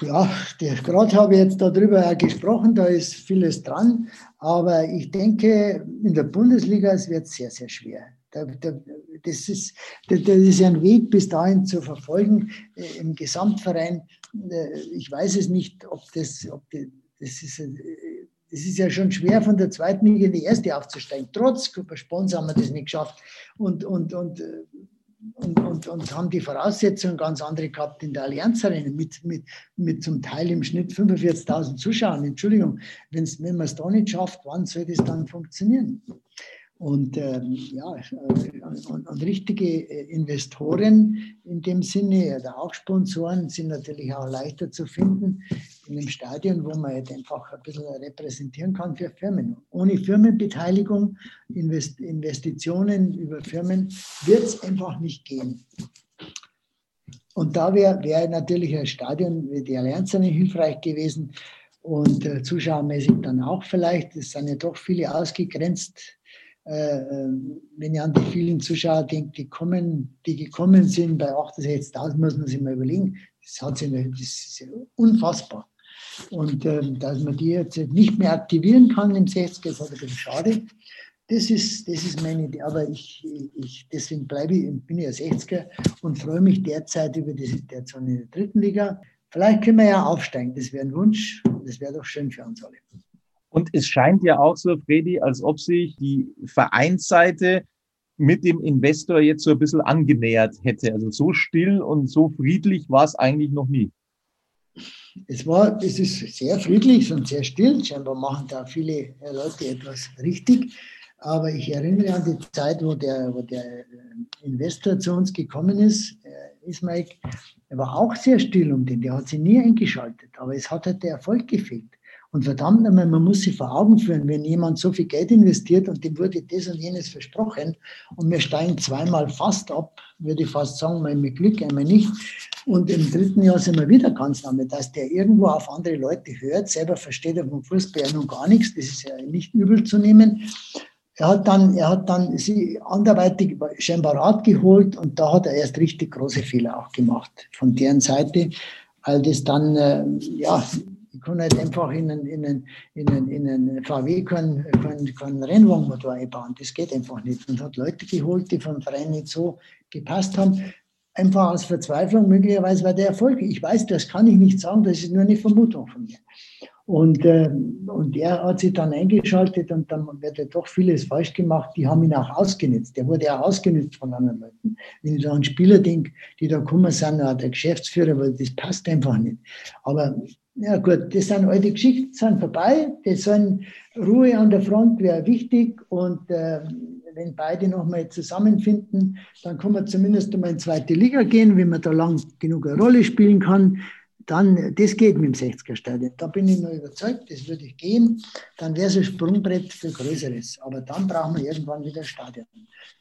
Ja, gerade habe ich jetzt darüber gesprochen, da ist vieles dran, aber ich denke, in der Bundesliga es wird sehr, sehr schwer. das, ist, das ist ein Weg bis dahin zu verfolgen äh, im Gesamtverein. Äh, ich weiß es nicht, ob das, ob die, das ist, äh, das ist ja schon schwer, von der zweiten Liga in die erste aufzusteigen. Trotz Sponsor haben wir das nicht geschafft. Und, und, und, äh, und, und, und haben die Voraussetzungen ganz andere gehabt in der Allianz Arena mit, mit, mit zum Teil im Schnitt 45.000 Zuschauern. Entschuldigung, wenn man es da nicht schafft, wann soll das dann funktionieren? Und ähm, ja, äh, und, und, richtige äh, Investoren in dem Sinne, oder auch Sponsoren, sind natürlich auch leichter zu finden in einem Stadion, wo man halt einfach ein bisschen repräsentieren kann für Firmen. Ohne Firmenbeteiligung, Invest Investitionen über Firmen wird es einfach nicht gehen. Und da wäre wär natürlich ein Stadion wie die Allianz hilfreich gewesen und äh, zuschauermäßig dann auch vielleicht. Es sind ja doch viele ausgegrenzt wenn ich an die vielen Zuschauer denke, die, kommen, die gekommen sind bei 68.000, muss man sich mal überlegen. Das, hat sich, das ist unfassbar. Und ähm, dass man die jetzt nicht mehr aktivieren kann im 60er, ist halt ein bisschen schade. Das ist, das ist meine Idee. Aber ich, ich, deswegen bleibe ich, bin ich ein 60er und freue mich derzeit über die Situation in der dritten Liga. Vielleicht können wir ja aufsteigen. Das wäre ein Wunsch. Das wäre doch schön für uns alle. Und es scheint ja auch so, Fredi, als ob sich die Vereinsseite mit dem Investor jetzt so ein bisschen angenähert hätte. Also so still und so friedlich war es eigentlich noch nie. Es war, es ist sehr friedlich und sehr still. Scheinbar machen da viele Leute etwas richtig. Aber ich erinnere an die Zeit, wo der, wo der Investor zu uns gekommen ist, Ismail, er war auch sehr still um den. Der hat sich nie eingeschaltet. Aber es hat halt der Erfolg gefehlt. Und verdammt nochmal, man muss sich vor Augen führen, wenn jemand so viel Geld investiert und dem wurde das und jenes versprochen und wir steigen zweimal fast ab, würde ich fast sagen, mal mit Glück, einmal nicht. Und im dritten Jahr sind wir wieder ganz damit, dass der irgendwo auf andere Leute hört, selber versteht er vom Fußball nun gar nichts, das ist ja nicht übel zu nehmen. Er hat dann, er hat dann sie anderweitig scheinbar Rat geholt und da hat er erst richtig große Fehler auch gemacht von deren Seite, weil das dann, äh, ja, kann halt einfach in einen, in einen, in einen, in einen VW keinen kein, kein Rennwagenmotor einbauen. Das geht einfach nicht. Und hat Leute geholt, die vom Verein nicht so gepasst haben. Einfach aus Verzweiflung, möglicherweise war der Erfolg. Ich weiß, das kann ich nicht sagen, das ist nur eine Vermutung von mir. Und, äh, und er hat sich dann eingeschaltet und dann wird ja doch vieles falsch gemacht. Die haben ihn auch ausgenutzt. Der wurde auch ausgenutzt von anderen Leuten. Wenn ich da an Spieler denke, die da gekommen sind, der Geschäftsführer, weil das passt einfach nicht. Aber ja gut, das sind alte Geschichten, sind vorbei. Das sind Ruhe an der Front wäre wichtig und äh, wenn beide nochmal zusammenfinden, dann kann man zumindest einmal in zweite Liga gehen, wenn man da lang genug eine Rolle spielen kann. Dann, das geht mit dem 60er-Stadion. Da bin ich nur überzeugt, das würde ich gehen. Dann wäre es ein Sprungbrett für Größeres. Aber dann brauchen wir irgendwann wieder Stadion.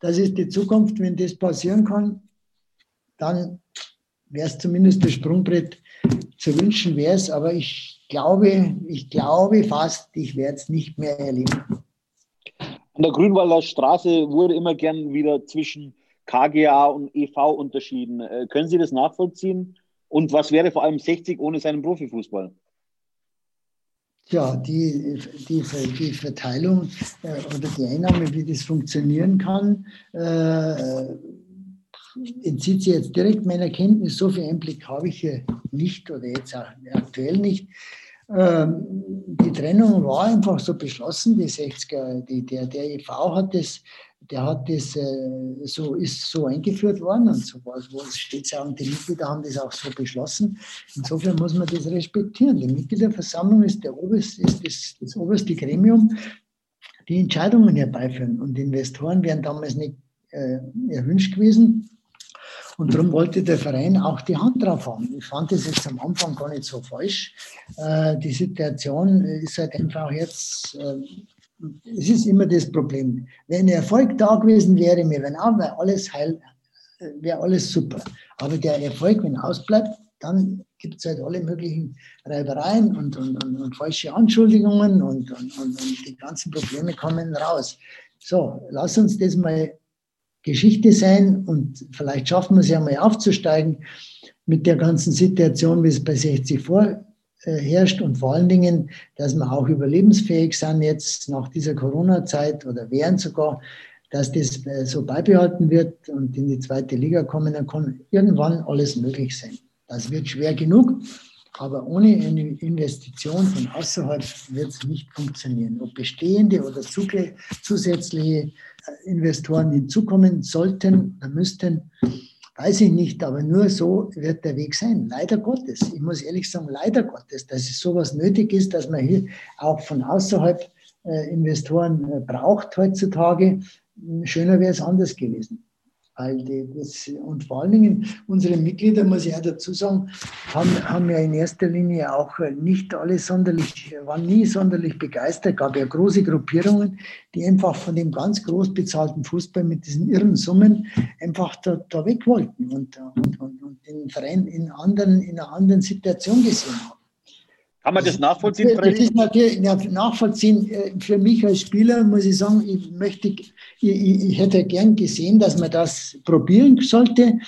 Das ist die Zukunft. Wenn das passieren kann, dann wäre es zumindest das Sprungbrett zu wünschen wäre es, aber ich glaube, ich glaube fast, ich werde es nicht mehr erleben. An der Grünwalder Straße wurde immer gern wieder zwischen KGA und EV unterschieden. Äh, können Sie das nachvollziehen? Und was wäre vor allem 60 ohne seinen Profifußball? Ja, die, die, die Verteilung äh, oder die Einnahme, wie das funktionieren kann, äh, entzieht sich jetzt direkt meiner Kenntnis. So viel Einblick habe ich hier nicht oder jetzt auch aktuell nicht. Ähm, die Trennung war einfach so beschlossen. Die 60er, die, der, der EV hat das, der hat das äh, so, ist so eingeführt worden und so wo es steht ja und die Mitglieder haben das auch so beschlossen. Insofern muss man das respektieren. Die Mitgliederversammlung ist, der oberste, ist das, das oberste Gremium, die Entscheidungen herbeiführen. Und Investoren wären damals nicht äh, erwünscht gewesen. Und darum wollte der Verein auch die Hand drauf haben. Ich fand das jetzt am Anfang gar nicht so falsch. Äh, die Situation ist halt einfach jetzt, äh, es ist immer das Problem. Wenn Erfolg da gewesen wäre, mir wenn auch, wäre alles heil, wäre alles super. Aber der Erfolg, wenn ausbleibt, dann gibt es halt alle möglichen Reibereien und, und, und, und falsche Anschuldigungen und die ganzen Probleme kommen raus. So, lass uns das mal Geschichte sein und vielleicht schaffen wir es ja mal aufzusteigen mit der ganzen Situation, wie es bei 60 vorherrscht und vor allen Dingen, dass wir auch überlebensfähig sind jetzt nach dieser Corona-Zeit oder während sogar, dass das so beibehalten wird und in die zweite Liga kommen, dann kann irgendwann alles möglich sein. Das wird schwer genug, Aber ohne eine Investition von außerhalb wird es nicht funktionieren. Ob bestehende oder zusätzliche Investoren hinzukommen sollten, müssten, weiß ich nicht, aber nur so wird der Weg sein. Leider Gottes. Ich muss ehrlich sagen, leider Gottes, dass es sowas nötig ist, dass man hier auch von außerhalb äh, Investoren äh, braucht heutzutage. Schöner wäre es anders gewesen. Die, das, und vor allen Dingen unsere Mitglieder, muss ich auch dazu sagen, haben, haben ja in erster Linie auch nicht alle sonderlich, waren nie sonderlich begeistert. Gab ja große Gruppierungen, die einfach von dem ganz groß bezahlten Fußball mit diesen irren Summen einfach da, da weg wollten und, und, und, und den Verein in, anderen, in einer anderen Situation gesehen haben. Kann man das nachvollziehen? Das ist natürlich nachvollziehen. Äh, für mich als Spieler muss ich sagen, ich möchte, ich, ich, hätte gern gesehen, dass man das probieren sollte.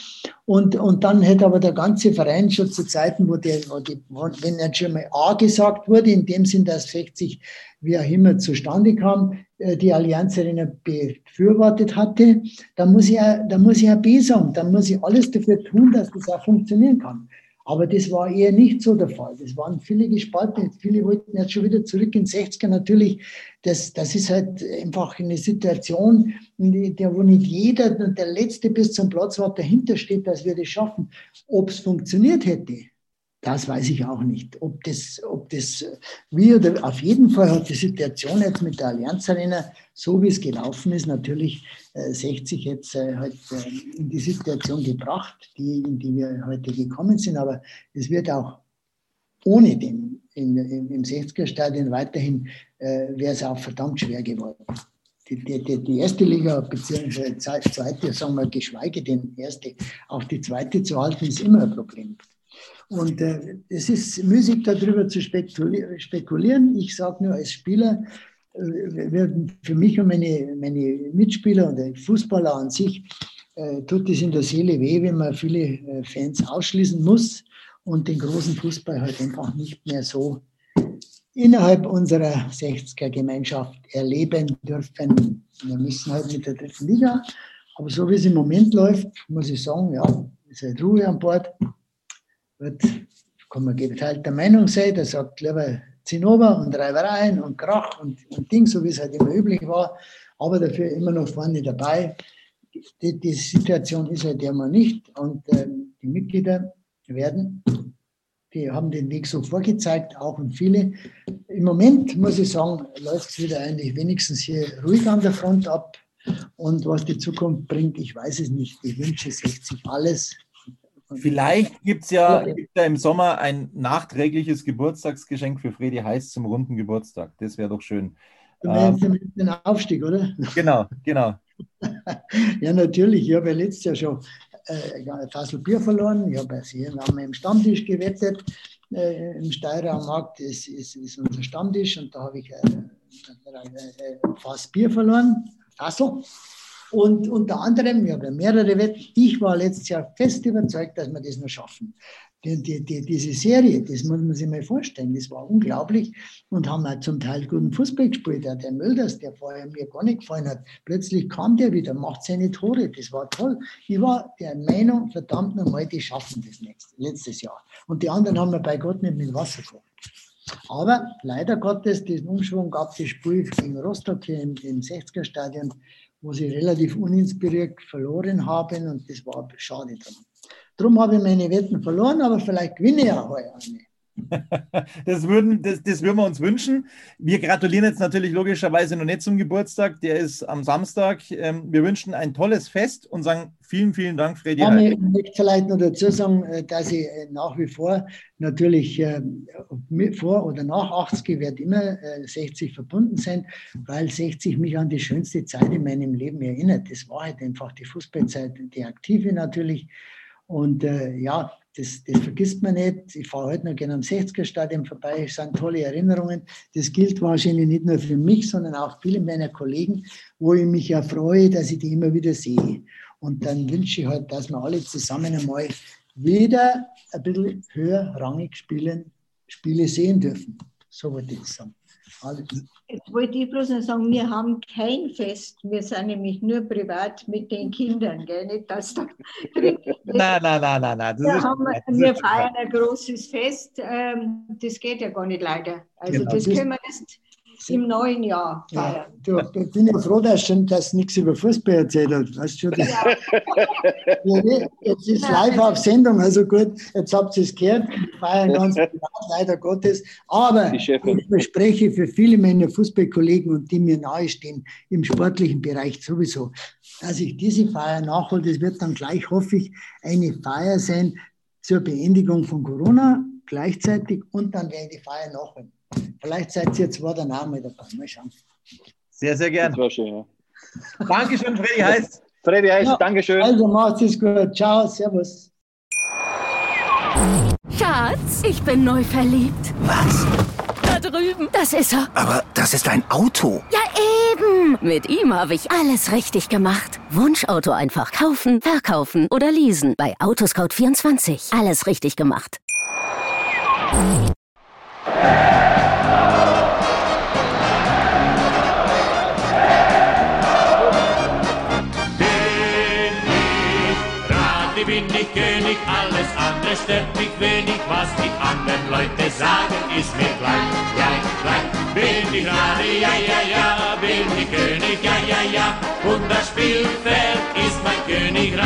Und, und dann hätte aber der ganze Verein schon zu Zeiten, wo, der, wo die, wenn dann schon mal A gesagt wurde, in dem Sinn, dass 60 wie auch immer zustande kam, äh, die Allianz Arena befürwortet hatte, dann muss ich, dann muss ich ja B sagen, dann muss ich alles dafür tun, dass das auch funktionieren kann. Aber das war eher nicht so der Fall. Das waren viele gespalten. Viele wollten jetzt schon wieder zurück in 60er. Natürlich, das, das ist halt einfach eine Situation, in der, wo nicht jeder, der Letzte bis zum Platzwart dahinter steht, dass wir das schaffen. Ob es funktioniert hätte, das weiß ich auch nicht. Ob das, ob das wie oder auf jeden Fall hat die Situation jetzt mit der Allianz Arena, so wie es gelaufen ist, natürlich äh, 60 jetzt äh, halt, äh, in die Situation gebracht, die, in die wir heute gekommen sind. Aber es wird auch ohne den in, in, im 60er-Stadion weiterhin, äh, wäre es auch verdammt schwer geworden. Die, die, die, erste Liga, beziehungsweise zweite, sagen wir, geschweige denn erste, auch die zweite zu halten, ist immer ein Problem. Und äh, es ist müßig, darüber zu spekulieren. Ich sage nur als Spieler, äh, für mich und meine, meine Mitspieler und Fußballer an sich, äh, tut es in der Seele weh, wenn man viele äh, Fans ausschließen muss und den großen Fußball halt einfach nicht mehr so innerhalb unserer 60er-Gemeinschaft erleben dürfen. Wir müssen halt mit der dritten Liga, aber so wie es im Moment läuft, muss ich sagen, ja, ist halt Ruhe an Bord wird, kann man geteilter Meinung sein, der sagt lieber Zinnober und Reibereien und Krach und, und Ding, so wie es halt immer üblich war, aber dafür immer noch vorne dabei. Die, die Situation ist halt immer nicht und ähm, die Mitglieder werden, die haben den Weg so vorgezeigt, auch und viele. Im Moment muss ich sagen, läuft es wieder eigentlich wenigstens hier ruhig an der Front ab. Und was die Zukunft bringt, ich weiß es nicht. Ich wünsche 60 alles Vielleicht gibt es ja, gibt's ja im Sommer ein nachträgliches Geburtstagsgeschenk für Fredi Heiß zum runden Geburtstag. Das wäre doch schön. Du meinst ähm, den Aufstieg, oder? Genau, genau. ja, natürlich. Ich habe ja letztes Jahr schon äh, ein Tassel Bier verloren. Ich habe hier haben wir im Stammtisch gewettet. Äh, Im Steirer Markt ist, ist, ist, unser Stammtisch und da habe ich äh, ein Fass Bier verloren, Tassel. Und unter anderem, wir haben mehrere Wetten, ich war letztes Jahr fest überzeugt, dass wir das noch schaffen. Die, die, die, diese Serie, das muss man sich mal vorstellen, das war unglaublich und haben auch zum Teil guten Fußball gespielt. Der Mölders, der vorher mir gar nicht gefallen hat, plötzlich kam der wieder, macht seine Tore, das war toll. Ich war der Meinung, verdammt nochmal, die schaffen das nächste, letztes Jahr. Und die anderen haben wir bei Gott nicht mit Wasser gekocht. Aber leider Gottes, diesen Umschwung gab es Spiel gegen Rostock hier im, im 60er-Stadion wo sie relativ uninspiriert verloren haben und das war schade drum. Darum habe ich meine Wetten verloren, aber vielleicht gewinne ich ja heuer eine. Das würden, das, das würden wir uns wünschen. Wir gratulieren jetzt natürlich logischerweise noch nicht zum Geburtstag. Der ist am Samstag. Ähm, wir wünschen ein tolles Fest und sagen vielen, vielen Dank, Freddy. Ja, ich möchte vielleicht noch dazu sagen, äh, dass ich äh, nach wie vor natürlich äh, vor oder nach 80 wird immer 60 verbunden sein, weil 60 mich an die schönste Zeit in meinem Leben erinnert. Das war halt einfach die Fußballzeit, die aktive natürlich. Und äh, ja, das, das, vergisst man nicht. Ich fahre heute noch gerne am 60er-Stadion vorbei. Es sind tolle Erinnerungen. Das gilt wahrscheinlich nicht nur für mich, sondern auch viele meiner Kollegen, wo ich mich ja freue, dass ich die immer wieder sehe. Und dann wünsche ich halt, dass wir alle zusammen einmal wieder ein bisschen höherrangig spielen, Spiele sehen dürfen. So wollte ich sagen. Jetzt wollte ich bloß noch sagen, wir haben kein Fest. Wir sind nämlich nur privat mit den Kindern, gell? Nicht, dass da Nein, nein, nein, nein, nein. Wir, haben, wir feiern ein großes Fest. Ähm, das geht ja gar nicht leider. Also Genau. das können wir erst im neuen Jahr Ja, feiern. du, ich bin ja froh, dass schon das nichts über Fußball erzählt hat. Weißt du, das, ja, jetzt ist live auf Sendung, also gut, jetzt habt ihr es gehört. Wir feiern ganz privat, leider Gottes. Aber ich verspreche für viele meiner Fußballkollegen und die mir nahestehen, im sportlichen Bereich sowieso, dass ich diese Feier nachhole. Das wird dann gleich, hoffe ich, eine Feier sein zur Beendigung von Corona gleichzeitig und dann werde ich die Feier nachholen. Vielleicht seid ihr zwei dann auch mal dabei. Mal schauen. Sehr, sehr Das gern. war schön. Ja. Dankeschön, Freddy Heiß. Freddy Heiß, Ja. Dankeschön. Also macht es gut. Ciao, servus. Schatz, ich bin neu verliebt. Was? Da drüben. Das ist er. Aber das ist ein Auto. Ja, eben. Mit ihm habe ich alles richtig gemacht. Wunschauto einfach kaufen, verkaufen oder leasen. Bei Autoscout24. Alles richtig gemacht. Bin andere stört mich wenig, was die anderen Leute sagen, ist mir gleich, gleich, gleich. Bin ich Radi, ja, ja, ja, bin ich König, ja, ja, ja, und das Spielfeld ist mein Königreich.